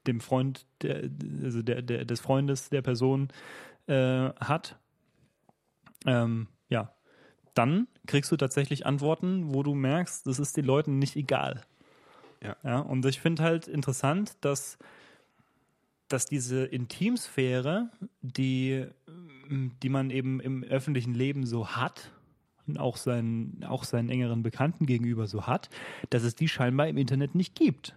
dem Freund, der, also der, der, des Freundes der Person äh, hat, ähm, ja, dann kriegst du tatsächlich Antworten, wo du merkst, das ist den Leuten nicht egal. Ja. ja und ich finde halt interessant, dass, dass diese Intimsphäre, die, die man eben im öffentlichen Leben so hat, und auch seinen, auch seinen engeren Bekannten gegenüber so hat, dass es die scheinbar im Internet nicht gibt.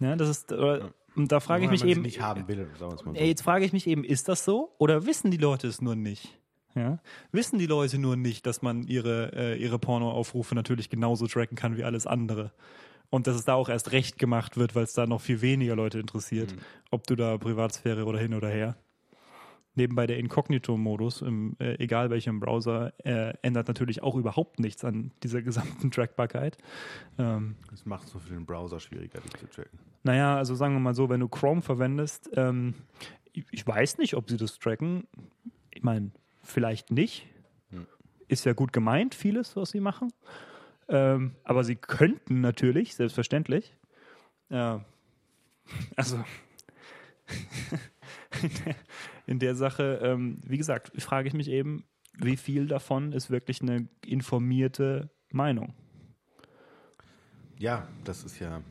Ja, das ist, oder, und da frage ich mich eben. Nicht haben will, so. Jetzt frage ich mich eben, ist das so oder wissen die Leute es nur nicht? Ja? Wissen die Leute nur nicht, dass man ihre, äh, ihre Pornoaufrufe natürlich genauso tracken kann wie alles andere? Und dass es da auch erst recht gemacht wird, weil es da noch viel weniger Leute interessiert, mhm. ob du da Privatsphäre oder hin oder her. Nebenbei der Inkognito-Modus, äh, egal welchem Browser, äh, ändert natürlich auch überhaupt nichts an dieser gesamten Trackbarkeit. Ähm, das macht es so für den Browser schwieriger, dich zu tracken. Naja, also sagen wir mal so, wenn du Chrome verwendest, ähm, ich, ich, weiß nicht, ob sie das tracken. Ich meine, vielleicht nicht. Hm. Ist ja gut gemeint, vieles, was sie machen. Ähm, aber sie könnten natürlich, selbstverständlich. Äh, also in, der, in, der, Sache, ähm, wie gesagt, frage ich mich eben, wie viel davon ist wirklich eine informierte Meinung? Ja, das ist ja.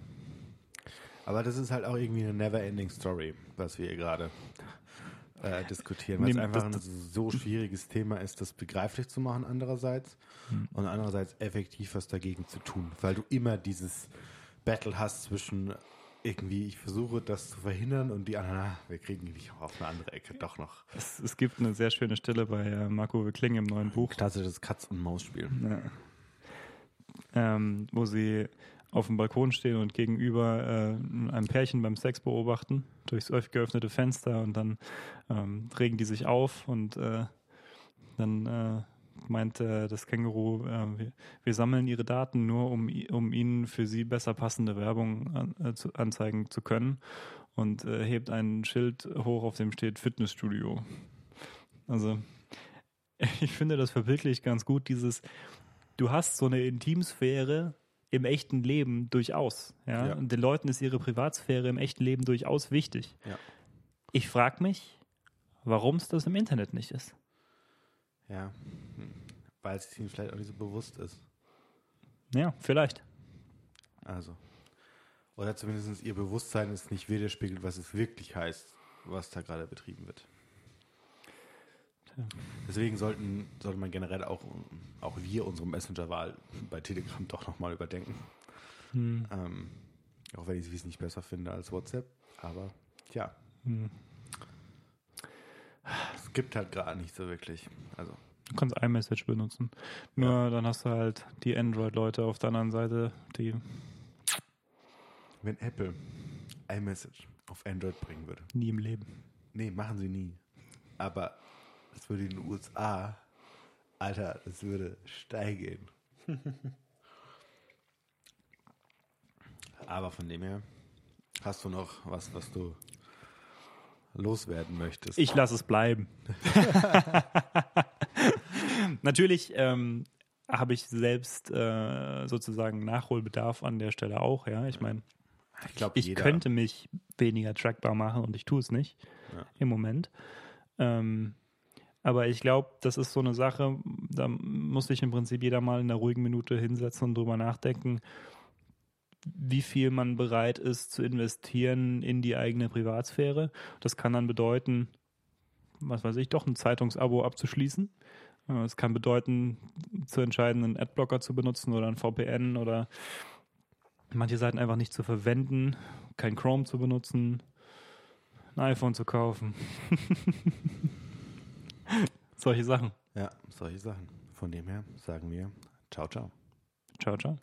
Aber das ist halt auch irgendwie eine never-ending Story, was wir hier gerade äh, diskutieren, weil es einfach ein so schwieriges Thema ist, das begreiflich zu machen andererseits hm. und andererseits effektiv was dagegen zu tun, weil du immer dieses Battle hast zwischen irgendwie, ich versuche das zu verhindern und die anderen, ah, wir kriegen dich auf eine andere Ecke doch noch. Es, es gibt eine sehr schöne Stelle bei äh, Marco Kling im neuen Buch. Klassisches Katz- und Maus-Spiel. Ja. Ähm, wo sie auf dem Balkon stehen und gegenüber äh, ein Pärchen beim Sex beobachten, durchs geöffnete Fenster und dann ähm, regen die sich auf und äh, dann äh, meint äh, das Känguru, äh, wir, wir, sammeln ihre Daten nur, um, um ihnen für sie besser passende Werbung an, äh, zu, anzeigen zu können und hebt ein Schild hoch, auf dem steht Fitnessstudio. Also ich finde das verbildlich ganz gut, dieses, du hast so eine Intimsphäre, im echten Leben durchaus. Ja? ja? Und den Leuten ist ihre Privatsphäre im echten Leben durchaus wichtig. Ja. Ich frage mich, warum es das im Internet nicht ist. Ja, weil es ihnen vielleicht auch nicht so bewusst ist. Ja, vielleicht. Also. Oder zumindest ihr Bewusstsein ist nicht widerspiegelt, was es wirklich heißt, was da gerade betrieben wird. Deswegen sollten, sollte man generell auch, auch wir unsere Messenger-Wahl bei Telegram doch nochmal überdenken. Hm. Ähm, auch wenn ich es nicht besser finde als WhatsApp. Aber tja. Hm. Es gibt halt gerade nicht so wirklich. Also. Du kannst iMessage benutzen. Nur ja. dann hast du halt die Android-Leute auf der anderen Seite, die. Wenn Apple iMessage auf Android bringen würde. Nie im Leben. Nee, machen sie nie. Aber das würde in den USA, Alter, das würde steigen. Aber von dem her, hast du noch was, was du loswerden möchtest. Ich lasse es bleiben. Natürlich ähm, habe ich selbst äh, sozusagen Nachholbedarf an der Stelle auch. Ja, ich meine, ich, glaub, ich könnte mich weniger trackbar machen und ich tue es nicht Ja. im Moment. Ähm, aber ich glaube, das ist so eine Sache, da muss sich im Prinzip jeder mal in einer ruhigen Minute hinsetzen und drüber nachdenken, wie viel man bereit ist zu investieren in die eigene Privatsphäre. Das kann dann bedeuten, was weiß ich, doch ein Zeitungsabo abzuschließen. Äh, Es kann bedeuten, zu entscheiden, einen Adblocker zu benutzen oder ein VPN oder manche Seiten einfach nicht zu verwenden, kein Chrome zu benutzen, ein iPhone zu kaufen. Solche Sachen. Ja, solche Sachen. Von dem her sagen wir, ciao, ciao. Ciao, ciao.